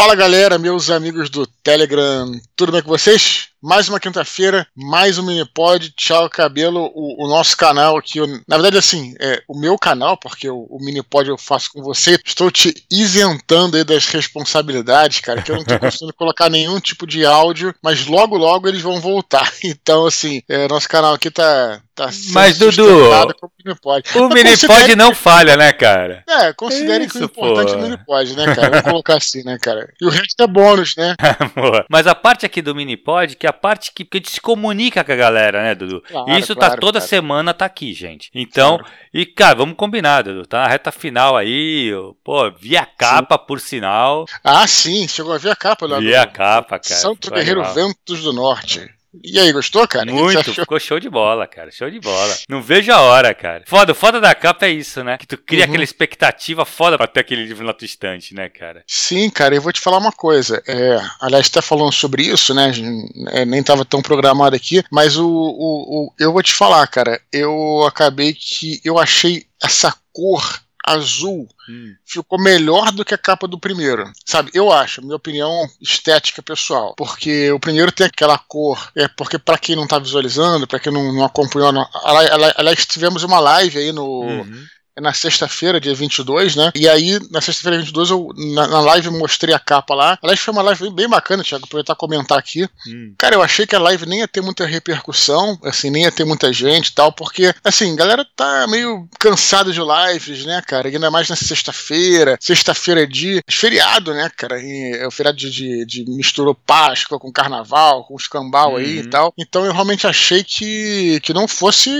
Fala galera, meus amigos do Telegram, tudo bem com vocês? Mais uma quinta-feira, mais um Minipod, tchau cabelo, o, o nosso canal aqui, eu, na verdade assim, é o meu canal, porque o, o Minipod eu faço com você, estou te isentando aí das responsabilidades, cara, que eu não estou conseguindo colocar nenhum tipo de áudio, mas logo logo eles vão voltar, então assim, é, nosso canal aqui tá, tá Mas Dudu, o Minipod, o Minipod não falha, né cara? É, considere que o importante é o Minipod, né cara, vamos colocar assim, né cara, e o resto é bônus, né? mas a parte aqui do Minipod, que é a parte que, que a gente se comunica com a galera, né, Dudu? Claro, Isso tá claro, tá toda claro. semana, tá aqui, gente. Então, e cara, vamos combinar, Dudu, tá? A reta final aí, pô, via capa, sim. por sinal. Ah, sim, chegou a ver a capa lá. Via capa, cara. Santo Guerreiro. Ventos do Norte. E aí, gostou, cara? Muito, ficou show de bola, cara. Show de bola. Não vejo a hora, cara. Foda, foda da capa é isso, né? Que tu cria uhum. aquela expectativa foda pra ter aquele livro na tua estante, né, cara? Sim, cara, eu vou te falar uma coisa. É, aliás, até falando sobre isso, né? É, nem tava tão programado aqui, mas o, o, o, eu vou te falar, cara. Eu acabei que eu achei essa cor azul hum. ficou melhor do que a capa do primeiro. Sabe, eu acho, minha opinião estética pessoal. Porque o primeiro tem aquela cor. É porque, para quem não tá visualizando, para quem não, não acompanhou, aliás, tivemos uma live aí no. Uhum na sexta-feira, dia 22, né? E aí, na sexta-feira, 22, eu na, na, live mostrei a capa lá. Aliás, foi uma live bem bacana, Thiago, aproveitar comentar aqui. Hum. Cara, eu achei que a live nem ia ter muita repercussão, assim, nem ia ter muita gente e tal, porque, assim, a galera tá meio cansada de lives, né, cara? E ainda mais na sexta-feira. Sexta-feira é de feriado, né, cara? E é o feriado de, de, de, misturou Páscoa com Carnaval, com escambau uhum. aí e uhum. tal. Então eu realmente achei que, que não fosse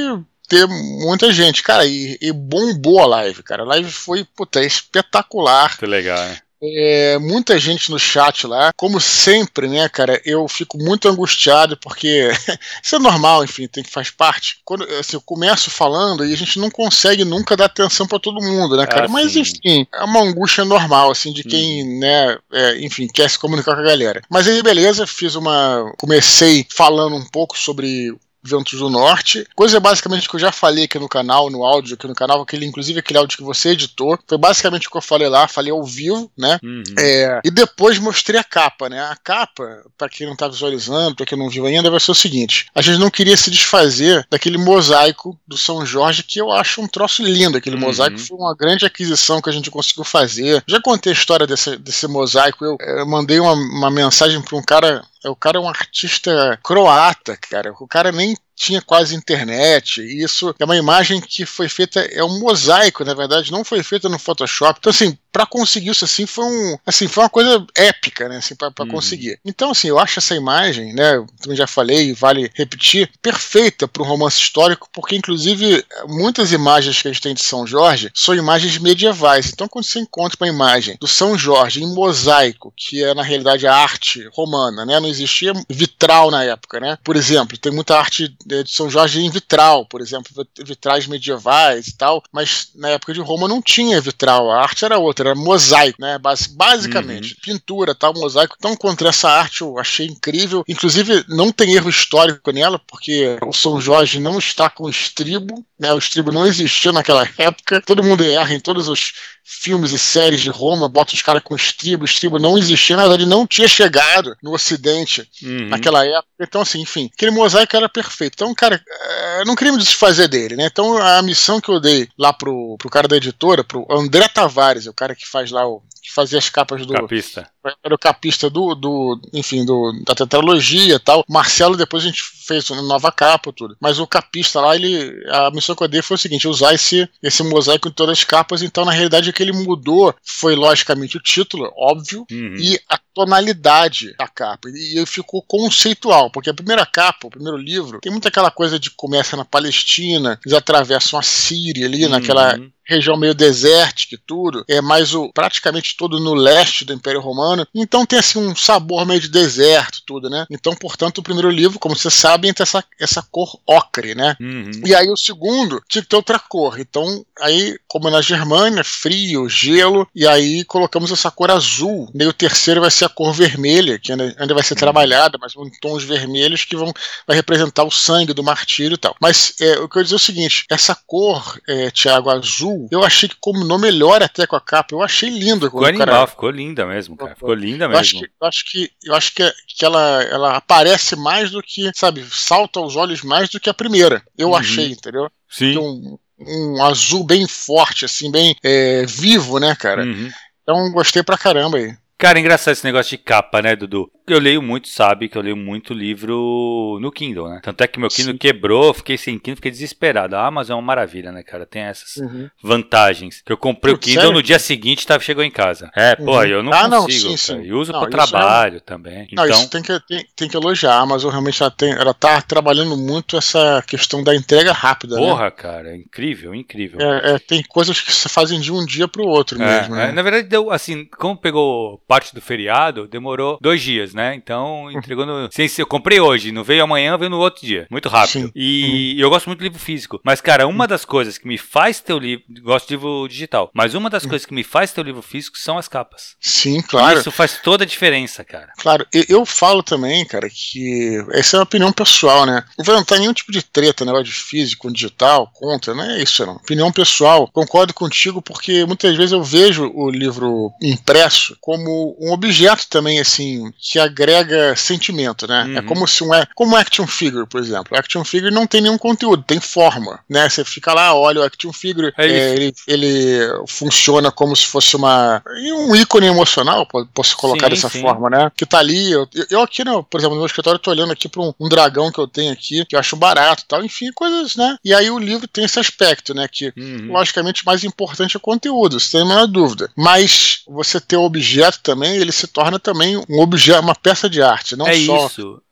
ter muita gente. Cara, e, e bombou a live, cara. A live foi, puta, espetacular. Que legal, né? É, muita gente no chat lá, como sempre, né, cara, eu fico muito angustiado porque isso é normal, enfim, tem que faz parte. Quando assim, eu começo falando e a gente não consegue nunca dar atenção para todo mundo, né, cara? Ah, Mas enfim, é uma angústia normal, assim, de quem, hum. né, é, enfim, quer se comunicar com a galera. Mas aí, beleza, fiz uma. Comecei falando um pouco sobre Ventos do Norte. Coisa basicamente que eu já falei aqui no canal, no áudio aqui no canal, aquele, inclusive aquele áudio que você editou. Foi basicamente o que eu falei lá, falei ao vivo, né? Uhum. É, e depois mostrei a capa, né? A capa, para quem não tá visualizando, para quem não viu ainda, vai ser o seguinte: a gente não queria se desfazer daquele mosaico do São Jorge, que eu acho um troço lindo. Aquele uhum. mosaico foi uma grande aquisição que a gente conseguiu fazer. Já contei a história desse, desse mosaico. Eu, eu mandei uma, uma mensagem para um cara o cara é um artista croata, cara. O cara nem tinha quase internet. E isso é uma imagem que foi feita, é um mosaico, na verdade, não foi feita no Photoshop. Então, assim, para conseguir isso assim foi um, assim, foi uma coisa épica, né, assim, para uhum. conseguir. Então, assim, eu acho essa imagem, né, como já falei, vale repetir, perfeita para um romance histórico, porque inclusive muitas imagens que a gente tem de São Jorge são imagens medievais. Então, quando você encontra uma imagem do São Jorge em mosaico, que é na realidade a arte romana, né, não existia vitral na época, né? Por exemplo, tem muita arte de São Jorge em vitral, por exemplo, vitrais medievais e tal, mas na época de Roma não tinha vitral, a arte era outra, era mosaico, né? basicamente, uhum. pintura, tal, mosaico. Então, contra essa arte eu achei incrível. Inclusive, não tem erro histórico nela, porque o São Jorge não está com estribo, né? O estribo não existia naquela época. Todo mundo erra em todos os filmes e séries de Roma, bota os caras com estribo, estribo não existia, na verdade não tinha chegado no ocidente uhum. naquela época. Então, assim, enfim, aquele mosaico era perfeito. Então, cara, é, não queria me desfazer dele, né? Então, a missão que eu dei lá pro, pro cara da editora, pro André Tavares, o cara que faz lá o que fazia as capas do. Capista. Era o capista do, do enfim, do, da tetralogia e tal. Marcelo, depois a gente fez uma nova capa, tudo. Mas o capista lá, ele. A missão que eu dei foi o seguinte: usar esse, esse mosaico em todas as capas. Então, na realidade, o que ele mudou foi, logicamente, o título, óbvio, uhum. e a tonalidade da capa. E ficou conceitual, porque a primeira capa, o primeiro livro, tem muita aquela coisa de começa na Palestina, eles atravessam a Síria ali, uhum. naquela região meio desértica e tudo, é mais o praticamente todo no leste do Império Romano. Então tem assim um sabor meio de deserto, tudo, né? Então, portanto, o primeiro livro, como vocês sabem, tem essa, essa cor ocre, né? Uhum. E aí o segundo tinha que ter outra cor. Então, aí, como é na Germânia, frio, gelo, e aí colocamos essa cor azul. E o terceiro vai ser a cor vermelha, que ainda, ainda vai ser uhum. trabalhada, mas em tons vermelhos que vão vai representar o sangue do martírio e tal. Mas é, o que eu ia dizer é o seguinte: essa cor, é, Tiago, azul, eu achei que combinou melhor até com a capa. Eu achei lindo. Ficou animal, cara... ficou linda mesmo, cara. Ficou linda mesmo. Eu acho que, eu acho que, eu acho que, que ela, ela aparece mais do que, sabe, salta aos olhos mais do que a primeira. Eu uhum. achei, entendeu? Sim. Um, um azul bem forte, assim, bem é, vivo, né, cara? Uhum. Então gostei pra caramba aí. Cara, engraçado esse negócio de capa, né, Dudu? Eu leio muito, sabe, que eu leio muito livro no Kindle, né? Tanto é que meu Kindle Sim. quebrou, fiquei sem Kindle, fiquei desesperado. A Amazon é uma maravilha, né, cara? Tem essas uhum. vantagens. Que eu comprei Putz, o Kindle sério? no dia seguinte tava, chegou em casa. É, uhum. pô, eu não ah, consigo. Não, sim, sim. E uso não, pro é trabalho é... também. Não, então... isso tem que, tem, tem, que elogiar. A Amazon realmente ela, tem, ela tá trabalhando muito essa questão da entrega rápida, né? Porra, né? cara, incrível, incrível. É, é, tem coisas que se fazem de um dia pro outro é, mesmo, né? Na verdade, deu, assim, como pegou parte do feriado, demorou dois dias, né? Então entregou no. Sem, eu comprei hoje, não veio amanhã, veio no outro dia. Muito rápido. Sim. E uhum. eu gosto muito de livro físico. Mas, cara, uma das coisas que me faz ter o livro. Gosto de livro digital. Mas uma das uhum. coisas que me faz ter o livro físico são as capas. Sim, claro. Isso faz toda a diferença, cara. Claro, eu falo também, cara, que essa é uma opinião pessoal, né? Não vai entrar nenhum tipo de treta, negócio de físico, digital, contra, não é isso, não. Opinião pessoal. Concordo contigo porque muitas vezes eu vejo o livro impresso como um objeto também, assim, que agrega sentimento, né? É uhum. É como se um. Como action figure, por exemplo. Action figure não tem nenhum conteúdo, tem forma, né? Você fica lá, olha o action figure, é é, ele, ele, funciona como se fosse uma. um ícone emocional, posso colocar sim, dessa sim. forma, né? Que tá ali. Eu, eu aqui, no, por exemplo, no meu escritório, tô olhando aqui para um, um, dragão que eu tenho aqui, que eu acho barato tal, enfim, coisas, né? E aí o livro tem esse aspecto, né? Que, uhum. logicamente, mais importante é o conteúdo, sem a menor dúvida. Mas você ter o objeto também, ele se torna também um objeto, uma peça de arte, não é só. Isso.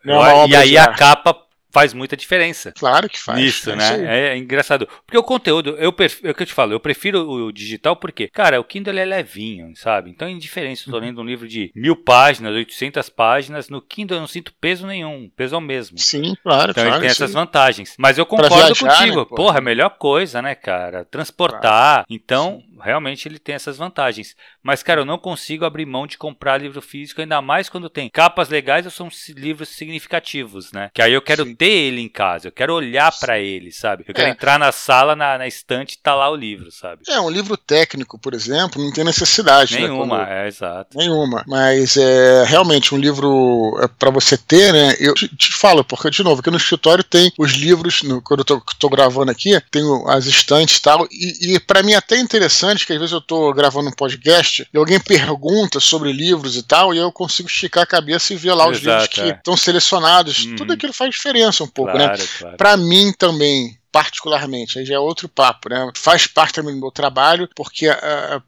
e aí a capa faz muita diferença. Claro que faz. Isso, é né? É engraçado. Porque o conteúdo, eu é o que eu te falo, eu prefiro o digital porque, cara, o Kindle é levinho, sabe? Então é indiferente se eu tô uhum. lendo um livro de mil páginas, 800 páginas, no Kindle eu não sinto peso nenhum, peso é o mesmo. Sim, claro, Então claro, ele tem essas vantagens. Mas eu concordo viajar, contigo. Né, porra, a melhor coisa, né, cara? Transportar. Claro. Então, Sim. realmente ele tem essas vantagens. Mas, cara, eu não consigo abrir mão de comprar livro físico, ainda mais quando tem capas legais ou são livros significativos, né? Que aí eu quero Sim. ter ele em casa, eu quero olhar para ele, sabe? Eu quero é. entrar na sala, na, na estante e tá lá o livro, sabe? É, um livro técnico, por exemplo, não tem necessidade, né? Nenhuma, né? Quando... é, exato. Nenhuma. Mas é realmente um livro é, para você ter, né? Eu te, te, falo, porque, de novo, aqui no escritório tem os livros, no, quando eu tô, tô gravando aqui, tem as estantes e tal, e, e para mim é até interessante que às vezes eu tô gravando um podcast e alguém pergunta sobre livros e tal, e eu consigo esticar a cabeça e ver lá os livros que é. estão selecionados. Uhum. Tudo aquilo faz diferença um pouco, né? claro, né? Claro. Para mim também, particularmente, aí já é outro papo, né? Faz parte também do meu trabalho, porque a,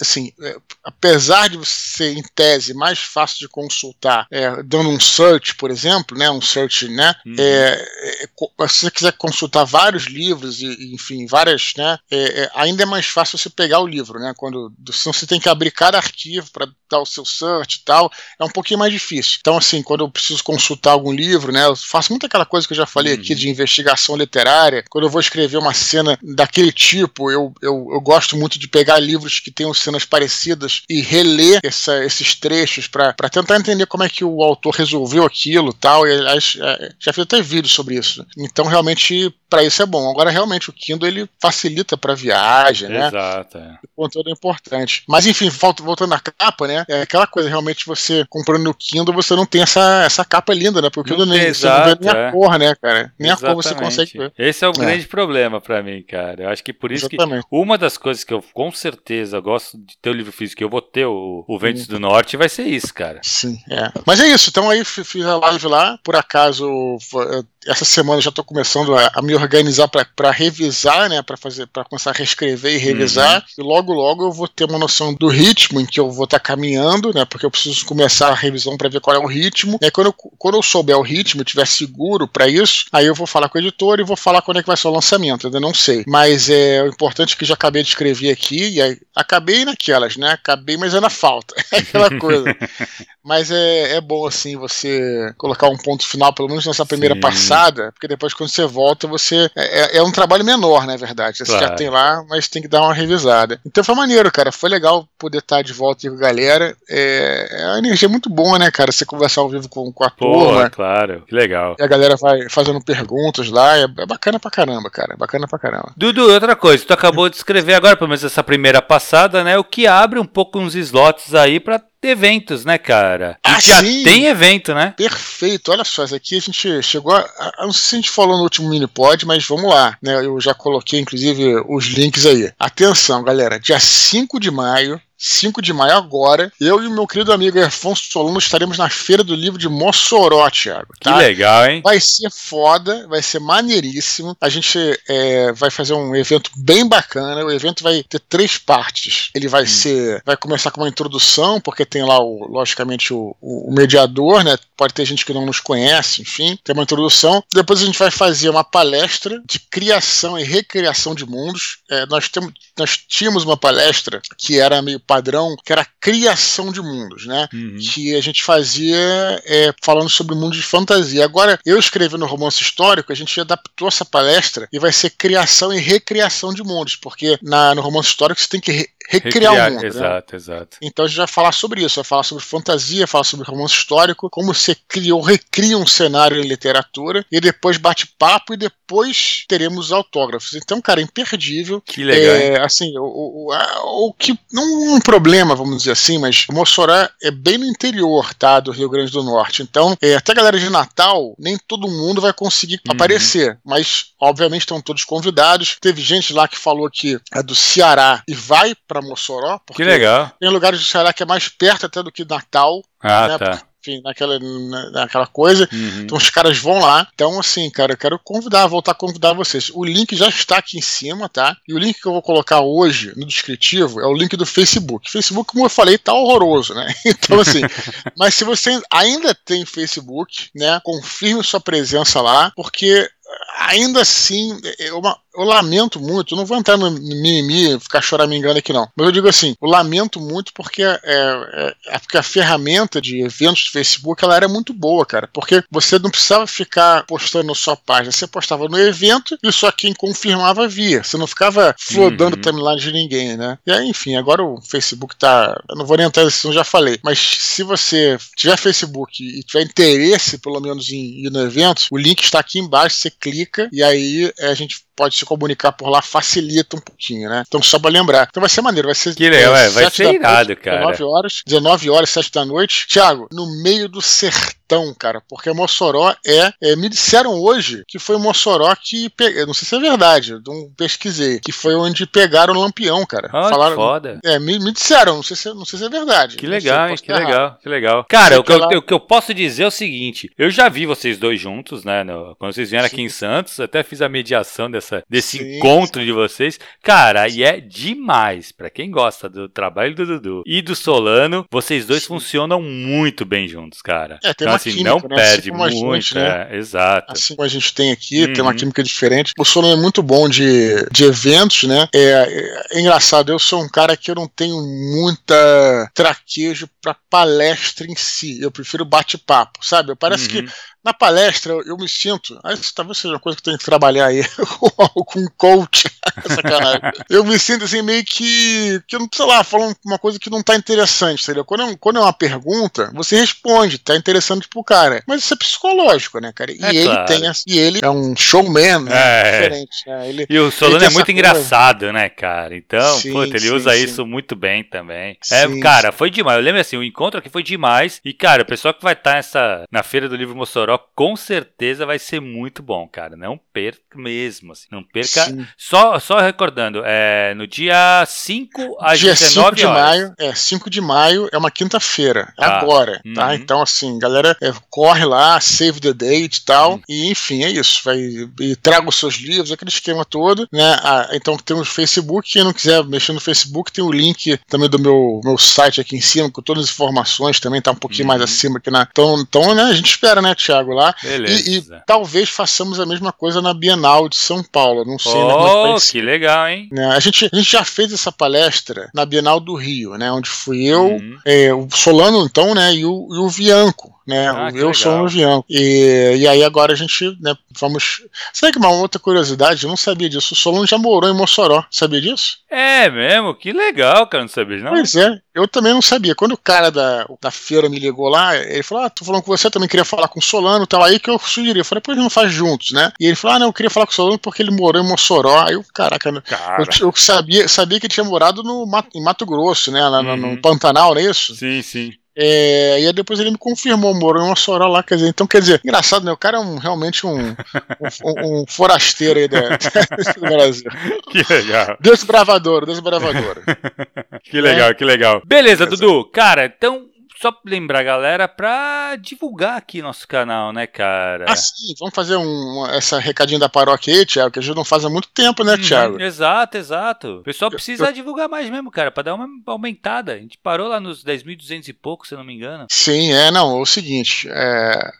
assim, é, apesar de você, em tese, mais fácil de consultar, é, dando um search, por exemplo, né, um search, né, uhum. é, é, se você quiser consultar vários livros e, enfim, várias, né, é, é, ainda é mais fácil você pegar o livro, né, quando, senão você tem que abrir cada arquivo para dar o seu search e tal, é um pouquinho mais difícil. Então, assim, quando eu preciso consultar algum livro, né, eu faço muito aquela coisa que eu já falei uhum. aqui de investigação literária, quando eu vou escrever uma cena daquele tipo, eu, eu, eu gosto muito de pegar livros que tenham cenas parecidas e reler essa, esses trechos para tentar entender como é que o autor resolveu aquilo tal. E, aliás, é, já fiz até vídeo sobre isso. Então, realmente, para isso é bom. Agora, realmente, o Kindle ele facilita para viagem, né? Exato. É. O conteúdo é importante. Mas, enfim, voltando à capa, né? É aquela coisa, realmente, você comprando no Kindle, você não tem essa, essa capa linda, né? Porque o Kindle nem, exato, você não vê nem é. a cor, né, cara? Nem Exatamente. a cor você consegue ver. Esse é o é. grande problema para mim, cara. Eu acho que por isso Exatamente. que uma das coisas que eu com certeza gosto de ter o livro físico, eu vou ter o, o Ventos do Norte, vai ser isso, cara. Sim, é. Mas é isso. Então aí fiz a live lá. Por acaso, essa semana já estou começando a, a, me organizar para revisar, né, para fazer, para começar a reescrever e revisar. Uhum. E logo logo eu vou ter uma noção do ritmo em que eu vou estar tá caminhando, né, porque eu preciso começar a revisão para ver qual é o ritmo. E aí, quando eu, quando eu souber o ritmo, eu tiver seguro para isso, aí eu vou falar com o editor e vou falar quando é que vai ser o lançamento. Ainda não sei. Mas é o importante é que já acabei de escrever aqui e aí acabei naquelas, né? Acabei, mas ainda falta. É aquela coisa. mas é, é bom assim você colocar um ponto final, pelo menos nessa primeira Sim. passagem porque depois quando você volta, você. É, é, é um trabalho menor, na verdade. Você claro. já tem lá, mas tem que dar uma revisada. Então foi maneiro, cara. Foi legal poder estar de volta com a galera. É, é uma energia muito boa, né, cara? Você conversar ao vivo com, com a Pô, turma. claro, que legal. E a galera vai fazendo perguntas lá. É, é bacana pra caramba, cara. É bacana pra caramba. Dudu, outra coisa, tu acabou de escrever agora, pelo menos essa primeira passada, né? O que abre um pouco uns slots aí pra eventos, né, cara? Ah, já sim. tem evento, né? Perfeito. Olha só, isso aqui a gente chegou a, Não sei se a gente falou no último mini pod, mas vamos lá. Né? Eu já coloquei, inclusive, os links aí. Atenção, galera. Dia 5 de maio, 5 de maio agora, eu e o meu querido amigo Afonso Solano estaremos na Feira do Livro de Mossoró, Thiago. Tá? Que legal, hein? Vai ser foda, vai ser maneiríssimo. A gente é, vai fazer um evento bem bacana. O evento vai ter três partes. Ele vai hum. ser. Vai começar com uma introdução, porque tem lá, o, logicamente, o, o, mediador, né? Pode ter gente que não nos conhece, enfim, tem uma introdução. Depois a gente vai fazer uma palestra de criação e recriação de mundos. É, nós, temos, nós tínhamos uma palestra que era meio padrão, que era a criação de mundos, né? Uhum. Que a gente fazia é, falando sobre mundos de fantasia. Agora, eu escrevendo romance histórico, a gente adaptou essa palestra e vai ser criação e recriação de mundos, porque na, no romance histórico você tem que re recriar o mundo. Né? Exato, né? exato. Então a gente vai falar sobre isso, vai falar sobre fantasia, falar sobre romance histórico, como você cria ou recria um cenário em literatura, e depois bate papo e depois teremos autógrafos. Então, cara, imperdível. Que legal. É, assim, o, o, o, que. Não um problema, vamos dizer assim, mas Mossoró é bem no interior, tá? Do Rio Grande do Norte. Então, é, até a galera de Natal, nem todo mundo vai conseguir uhum. aparecer. Mas, obviamente, estão todos convidados. Teve gente lá que falou que é do Ceará e vai para Mossoró. Porque que legal. Tem lugares do Ceará que é mais perto até do que Natal. Ah, né? tá enfim, naquela, naquela coisa. Uhum. Então os caras vão lá. Então, assim, cara, eu quero convidar, voltar a convidar vocês. O link já está aqui em cima, tá? E o link que eu vou colocar hoje no descritivo é o link do Facebook. Facebook, como eu falei, tá horroroso, né? Então, assim, mas se você ainda tem Facebook, né, confirme sua presença lá, porque ainda assim, eu, eu lamento muito, não vou entrar no mimimi, ficar choramingando aqui não, mas eu digo assim, eu lamento muito porque, é, é, é, porque a ferramenta de eventos do Facebook ela era muito boa, cara, porque você não precisava ficar postando na sua página, você postava no evento e só quem confirmava via, você não ficava flodando uhum. timeline de ninguém, né? E aí, enfim, agora o Facebook tá, eu não vou nem entrar nisso, eu já falei, mas se você tiver Facebook e tiver interesse, pelo menos, em ir no evento, o link está aqui embaixo, você clica e aí é, a gente pode se comunicar por lá, facilita um pouquinho, né? Então, só pra lembrar. Então vai ser maneiro, vai ser. Que legal, é, vai ser irado, noite, cara. 19 horas, 19 horas, 7 da noite. Tiago, no meio do sertão, cara, porque Mossoró é, é. me disseram hoje que foi Mossoró que. Pe... Não sei se é verdade, não pesquisei. Que foi onde pegaram o lampião, cara. Oh, Falaram, foda. É, me, me, disseram, não sei, se, não sei se é verdade. Que legal, hein, que legal, que legal. Cara, o que, eu, o que, eu, posso dizer é o seguinte: eu já vi vocês dois juntos, né? No, quando vocês vieram Sim. aqui em Santos, até fiz a mediação dessa, desse Sim encontro de vocês. Cara, e é demais. Para quem gosta do trabalho do Dudu e do Solano, vocês dois Sim. funcionam muito bem juntos, cara. É, tem então, uma assim, química, não né? perde assim muito, gente, né? é, exato. Assim como a gente tem aqui, uhum. tem uma uhum. química diferente. O Solano é muito bom de, de eventos, né? É, é, é engraçado, eu sou um cara que eu não tenho muita traquejo para palestra em si. Eu prefiro bate-papo, sabe? Parece uhum. que na palestra, eu me sinto. Isso talvez seja uma coisa que eu tenho que trabalhar aí com um coach. Sacanagem. eu me sinto assim, meio que. que não sei lá, falando uma coisa que não tá interessante, entendeu? Quando é, quando é uma pergunta, você responde, tá interessante pro cara. Mas isso é psicológico, né, cara? E é ele claro. tem. E ele é um showman, né? É. Diferente. Né? Ele, e o Solano é muito engraçado, né, cara? Então, sim, puta, ele sim, usa sim. isso muito bem também. é, cara, foi demais. Eu lembro assim, o encontro aqui foi demais. E, cara, o pessoal que vai estar tá nessa, na Feira do Livro Mossoró com certeza vai ser muito bom, cara. Não perca mesmo, assim. Não perca. Só, só recordando, é no dia 5 às dia 19 de maio, é 5 de maio é uma quinta-feira, é tá. agora, tá? uhum. tá? Então assim, galera, é, corre lá, save the date e tal, uhum. e enfim, é isso. Vai e traga os seus livros, aquele esquema todo, né? Ah, então tem o Facebook, quem não quiser mexer no Facebook, tem o link também do meu, meu site aqui em cima com todas as informações, também tá um pouquinho uhum. mais acima aqui na. Então, então, né, a gente espera, né, Thiago Thiago, lá. E, e, talvez façamos a mesma coisa na Bienal de São Paulo. Não sei, oh, né, é que, legal, hein? Né, a, gente, a gente já fez essa palestra na Bienal do Rio, né? Onde fui eu, uhum. é, o Solano, então, né? E o, e o Bianco né? Ah, eu legal. sou um avião. E, e aí agora a gente, né, vamos. Sabe que uma outra curiosidade? Eu não sabia disso. O Solon já morou em Mossoró. Sabia disso? É mesmo? Que legal, cara. Não sabia, não? Pois é. Eu também não sabia. Quando o cara da, da feira me ligou lá, ele falou: Ah, tô falando com você, também queria falar com o Solano e tal. Aí que eu sugeri. Eu falei, pois não faz juntos, né? E ele falou: Ah, não, eu queria falar com o Solano porque ele morou em Mossoró. Aí eu, caraca, cara. eu, eu, sabia, sabia que ele tinha morado no, em Mato Grosso, né? Lá, uhum. No Pantanal, não é isso? Sim, sim. É, e aí depois ele me confirmou, morou em Mossoró lá, quer dizer, então quer dizer, engraçado, né? O cara é um, realmente um, um, um forasteiro aí da, do Brasil. Que legal. Desbravador, desbravador. que legal, é. que legal. Beleza, Dudu. Cara, então só lembrar a galera pra divulgar aqui nosso canal, né, cara? Ah, sim, vamos fazer um, essa recadinho da paróquia aí, Thiago, que a gente não faz há muito tempo, né, uhum, Thiago? Exato, exato. O pessoal precisa eu, eu... divulgar mais mesmo, cara, pra dar uma aumentada. A gente parou lá nos 10.200 e pouco, se eu não me engano. Sim, é, não, é o seguinte, é,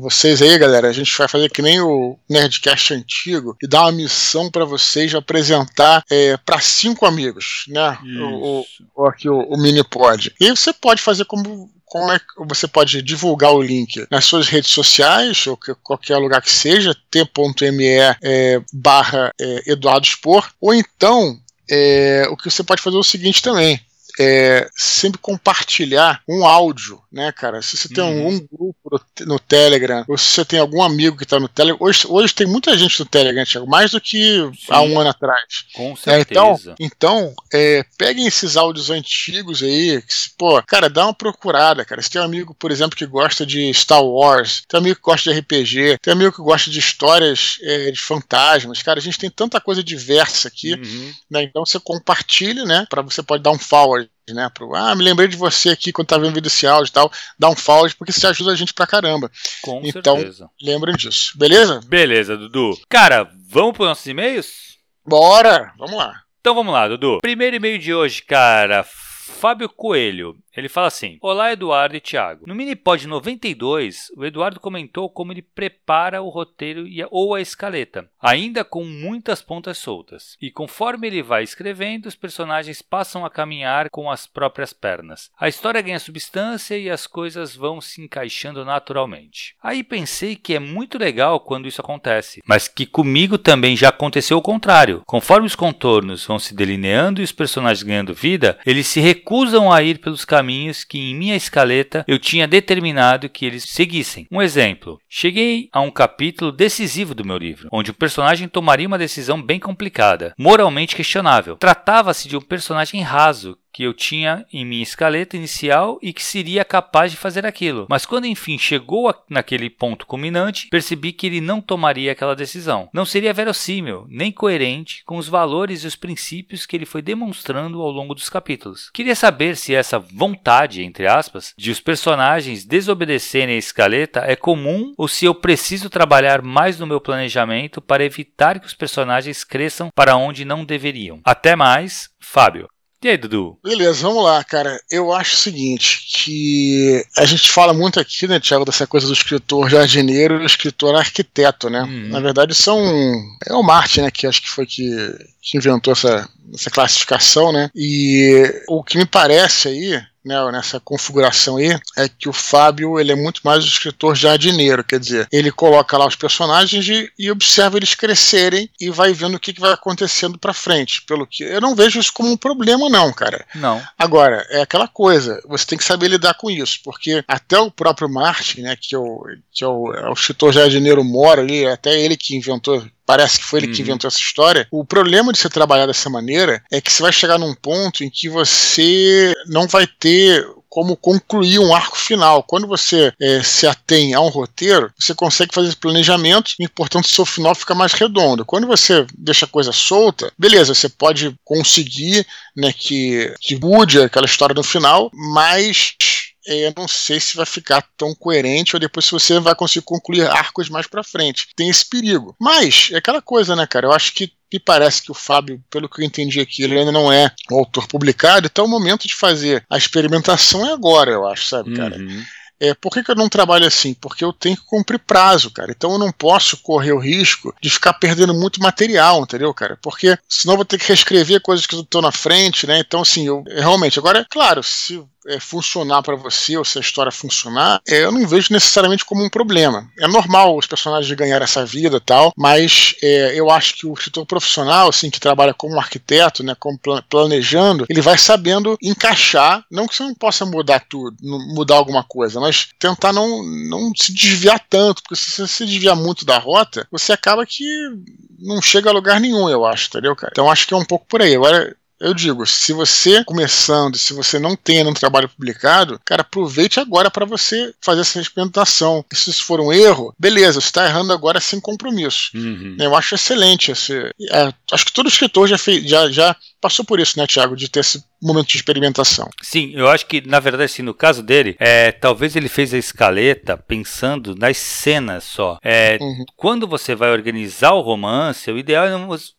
vocês aí, galera, a gente vai fazer que nem o Nerdcast antigo e dar uma missão para vocês de apresentar é, para cinco amigos, né, o, o, aqui o, o mini pod. E você pode fazer como como é que você pode divulgar o link? Nas suas redes sociais ou que, qualquer lugar que seja, t.me é, barra é, Eduardo Expor, ou então é, o que você pode fazer é o seguinte também é, sempre compartilhar um áudio, né, cara? Se você tem uhum. algum grupo no, Telegram, ou se você tem algum amigo que está no Telegram, hoje, hoje tem muita gente no Telegram, Thiago, mais do que Sim, há um ano atrás. Com certeza. É, então, então é, peguem esses áudios antigos aí, que, pô, cara, dá uma procurada, cara. Se tem um amigo, por exemplo, que gosta de Star Wars, tem um amigo que gosta de RPG, tem um amigo que gosta de histórias é, de fantasmas, cara, a gente tem tanta coisa diversa aqui, uhum. né? Então você compartilha, né? Para você pode dar um forward né? Pro, ah, me lembrei de você aqui quando tava vendo esse áudio e tal. Dá um follow, porque isso ajuda a gente pra caramba. Com então, certeza. lembrem disso. Beleza? Beleza, Dudu. Cara, vamos pros nossos e-mails? Bora! Vamos lá. Então vamos lá, Dudu. Primeiro e-mail de hoje, cara. Fábio Coelho. Ele fala assim: Olá, Eduardo e Thiago. No Minipod 92, o Eduardo comentou como ele prepara o roteiro ou a escaleta, ainda com muitas pontas soltas. E conforme ele vai escrevendo, os personagens passam a caminhar com as próprias pernas. A história ganha substância e as coisas vão se encaixando naturalmente. Aí pensei que é muito legal quando isso acontece, mas que comigo também já aconteceu o contrário. Conforme os contornos vão se delineando e os personagens ganhando vida, eles se recusam a ir pelos caminhos caminhos que em minha escaleta eu tinha determinado que eles seguissem. Um exemplo: cheguei a um capítulo decisivo do meu livro, onde o personagem tomaria uma decisão bem complicada, moralmente questionável. Tratava-se de um personagem raso que eu tinha em minha escaleta inicial e que seria capaz de fazer aquilo. Mas quando enfim chegou naquele ponto culminante, percebi que ele não tomaria aquela decisão. Não seria verossímil, nem coerente com os valores e os princípios que ele foi demonstrando ao longo dos capítulos. Queria saber se essa vontade, entre aspas, de os personagens desobedecerem a escaleta é comum ou se eu preciso trabalhar mais no meu planejamento para evitar que os personagens cresçam para onde não deveriam. Até mais, Fábio. E aí, Dudu? Beleza, vamos lá, cara. Eu acho o seguinte, que a gente fala muito aqui, né, Tiago, dessa coisa do escritor jardineiro e do escritor arquiteto, né? Hum. Na verdade, são. É o Martin, né, que acho que foi que, que inventou essa, essa classificação, né? E o que me parece aí né, nessa configuração aí, é que o Fábio ele é muito mais um escritor jardineiro, quer dizer, ele coloca lá os personagens e, e observa eles crescerem e vai vendo o que, que vai acontecendo para frente. Pelo que eu não vejo isso como um problema, não, cara. Não. Agora, é aquela coisa, você tem que saber lidar com isso, porque até o próprio Martin, né, que é o, que é o, é o escritor jardineiro mora ali, até ele que inventou parece que foi ele uhum. que inventou essa história. O problema de você trabalhar dessa maneira é que você vai chegar num ponto em que você não vai ter como concluir um arco final. Quando você é, se atém a um roteiro, você consegue fazer esse planejamento e, portanto, seu final fica mais redondo. Quando você deixa a coisa solta, beleza, você pode conseguir né, que, que mude aquela história no final, mas eu não sei se vai ficar tão coerente ou depois se você vai conseguir concluir arcos mais para frente. Tem esse perigo. Mas é aquela coisa, né, cara? Eu acho que me parece que o Fábio, pelo que eu entendi aqui, ele ainda não é um autor publicado, então o momento de fazer a experimentação é agora, eu acho, sabe, cara? Uhum. É, por que, que, eu não trabalho assim? Porque eu tenho que cumprir prazo, cara. Então eu não posso correr o risco de ficar perdendo muito material, entendeu, cara? Porque senão eu vou ter que reescrever coisas que estão na frente, né? Então, assim, eu realmente. Agora, é claro, se é, funcionar para você, ou se a história funcionar, é, eu não vejo necessariamente como um problema. É normal os personagens ganhar essa vida tal, mas é, eu acho que o escritor profissional, assim, que trabalha como arquiteto, né, como planejando, ele vai sabendo encaixar, não que você não possa mudar tudo, mudar alguma coisa, mas tentar não, não se desviar tanto, porque se você se desviar muito da rota, você acaba que não chega a lugar nenhum, eu acho, entendeu, cara? Então acho que é um pouco por aí. Agora, eu digo, se você começando, se você não tem um trabalho publicado, cara, aproveite agora para você fazer essa experimentação. E se isso for um erro, beleza, você está errando agora sem compromisso. Uhum. Eu acho excelente. Esse, é, acho que todo escritor já, fez, já, já passou por isso, né, Tiago, de ter esse momento de experimentação. Sim, eu acho que, na verdade, assim, no caso dele, é, talvez ele fez a escaleta pensando nas cenas só. É, uhum. Quando você vai organizar o romance, o ideal é,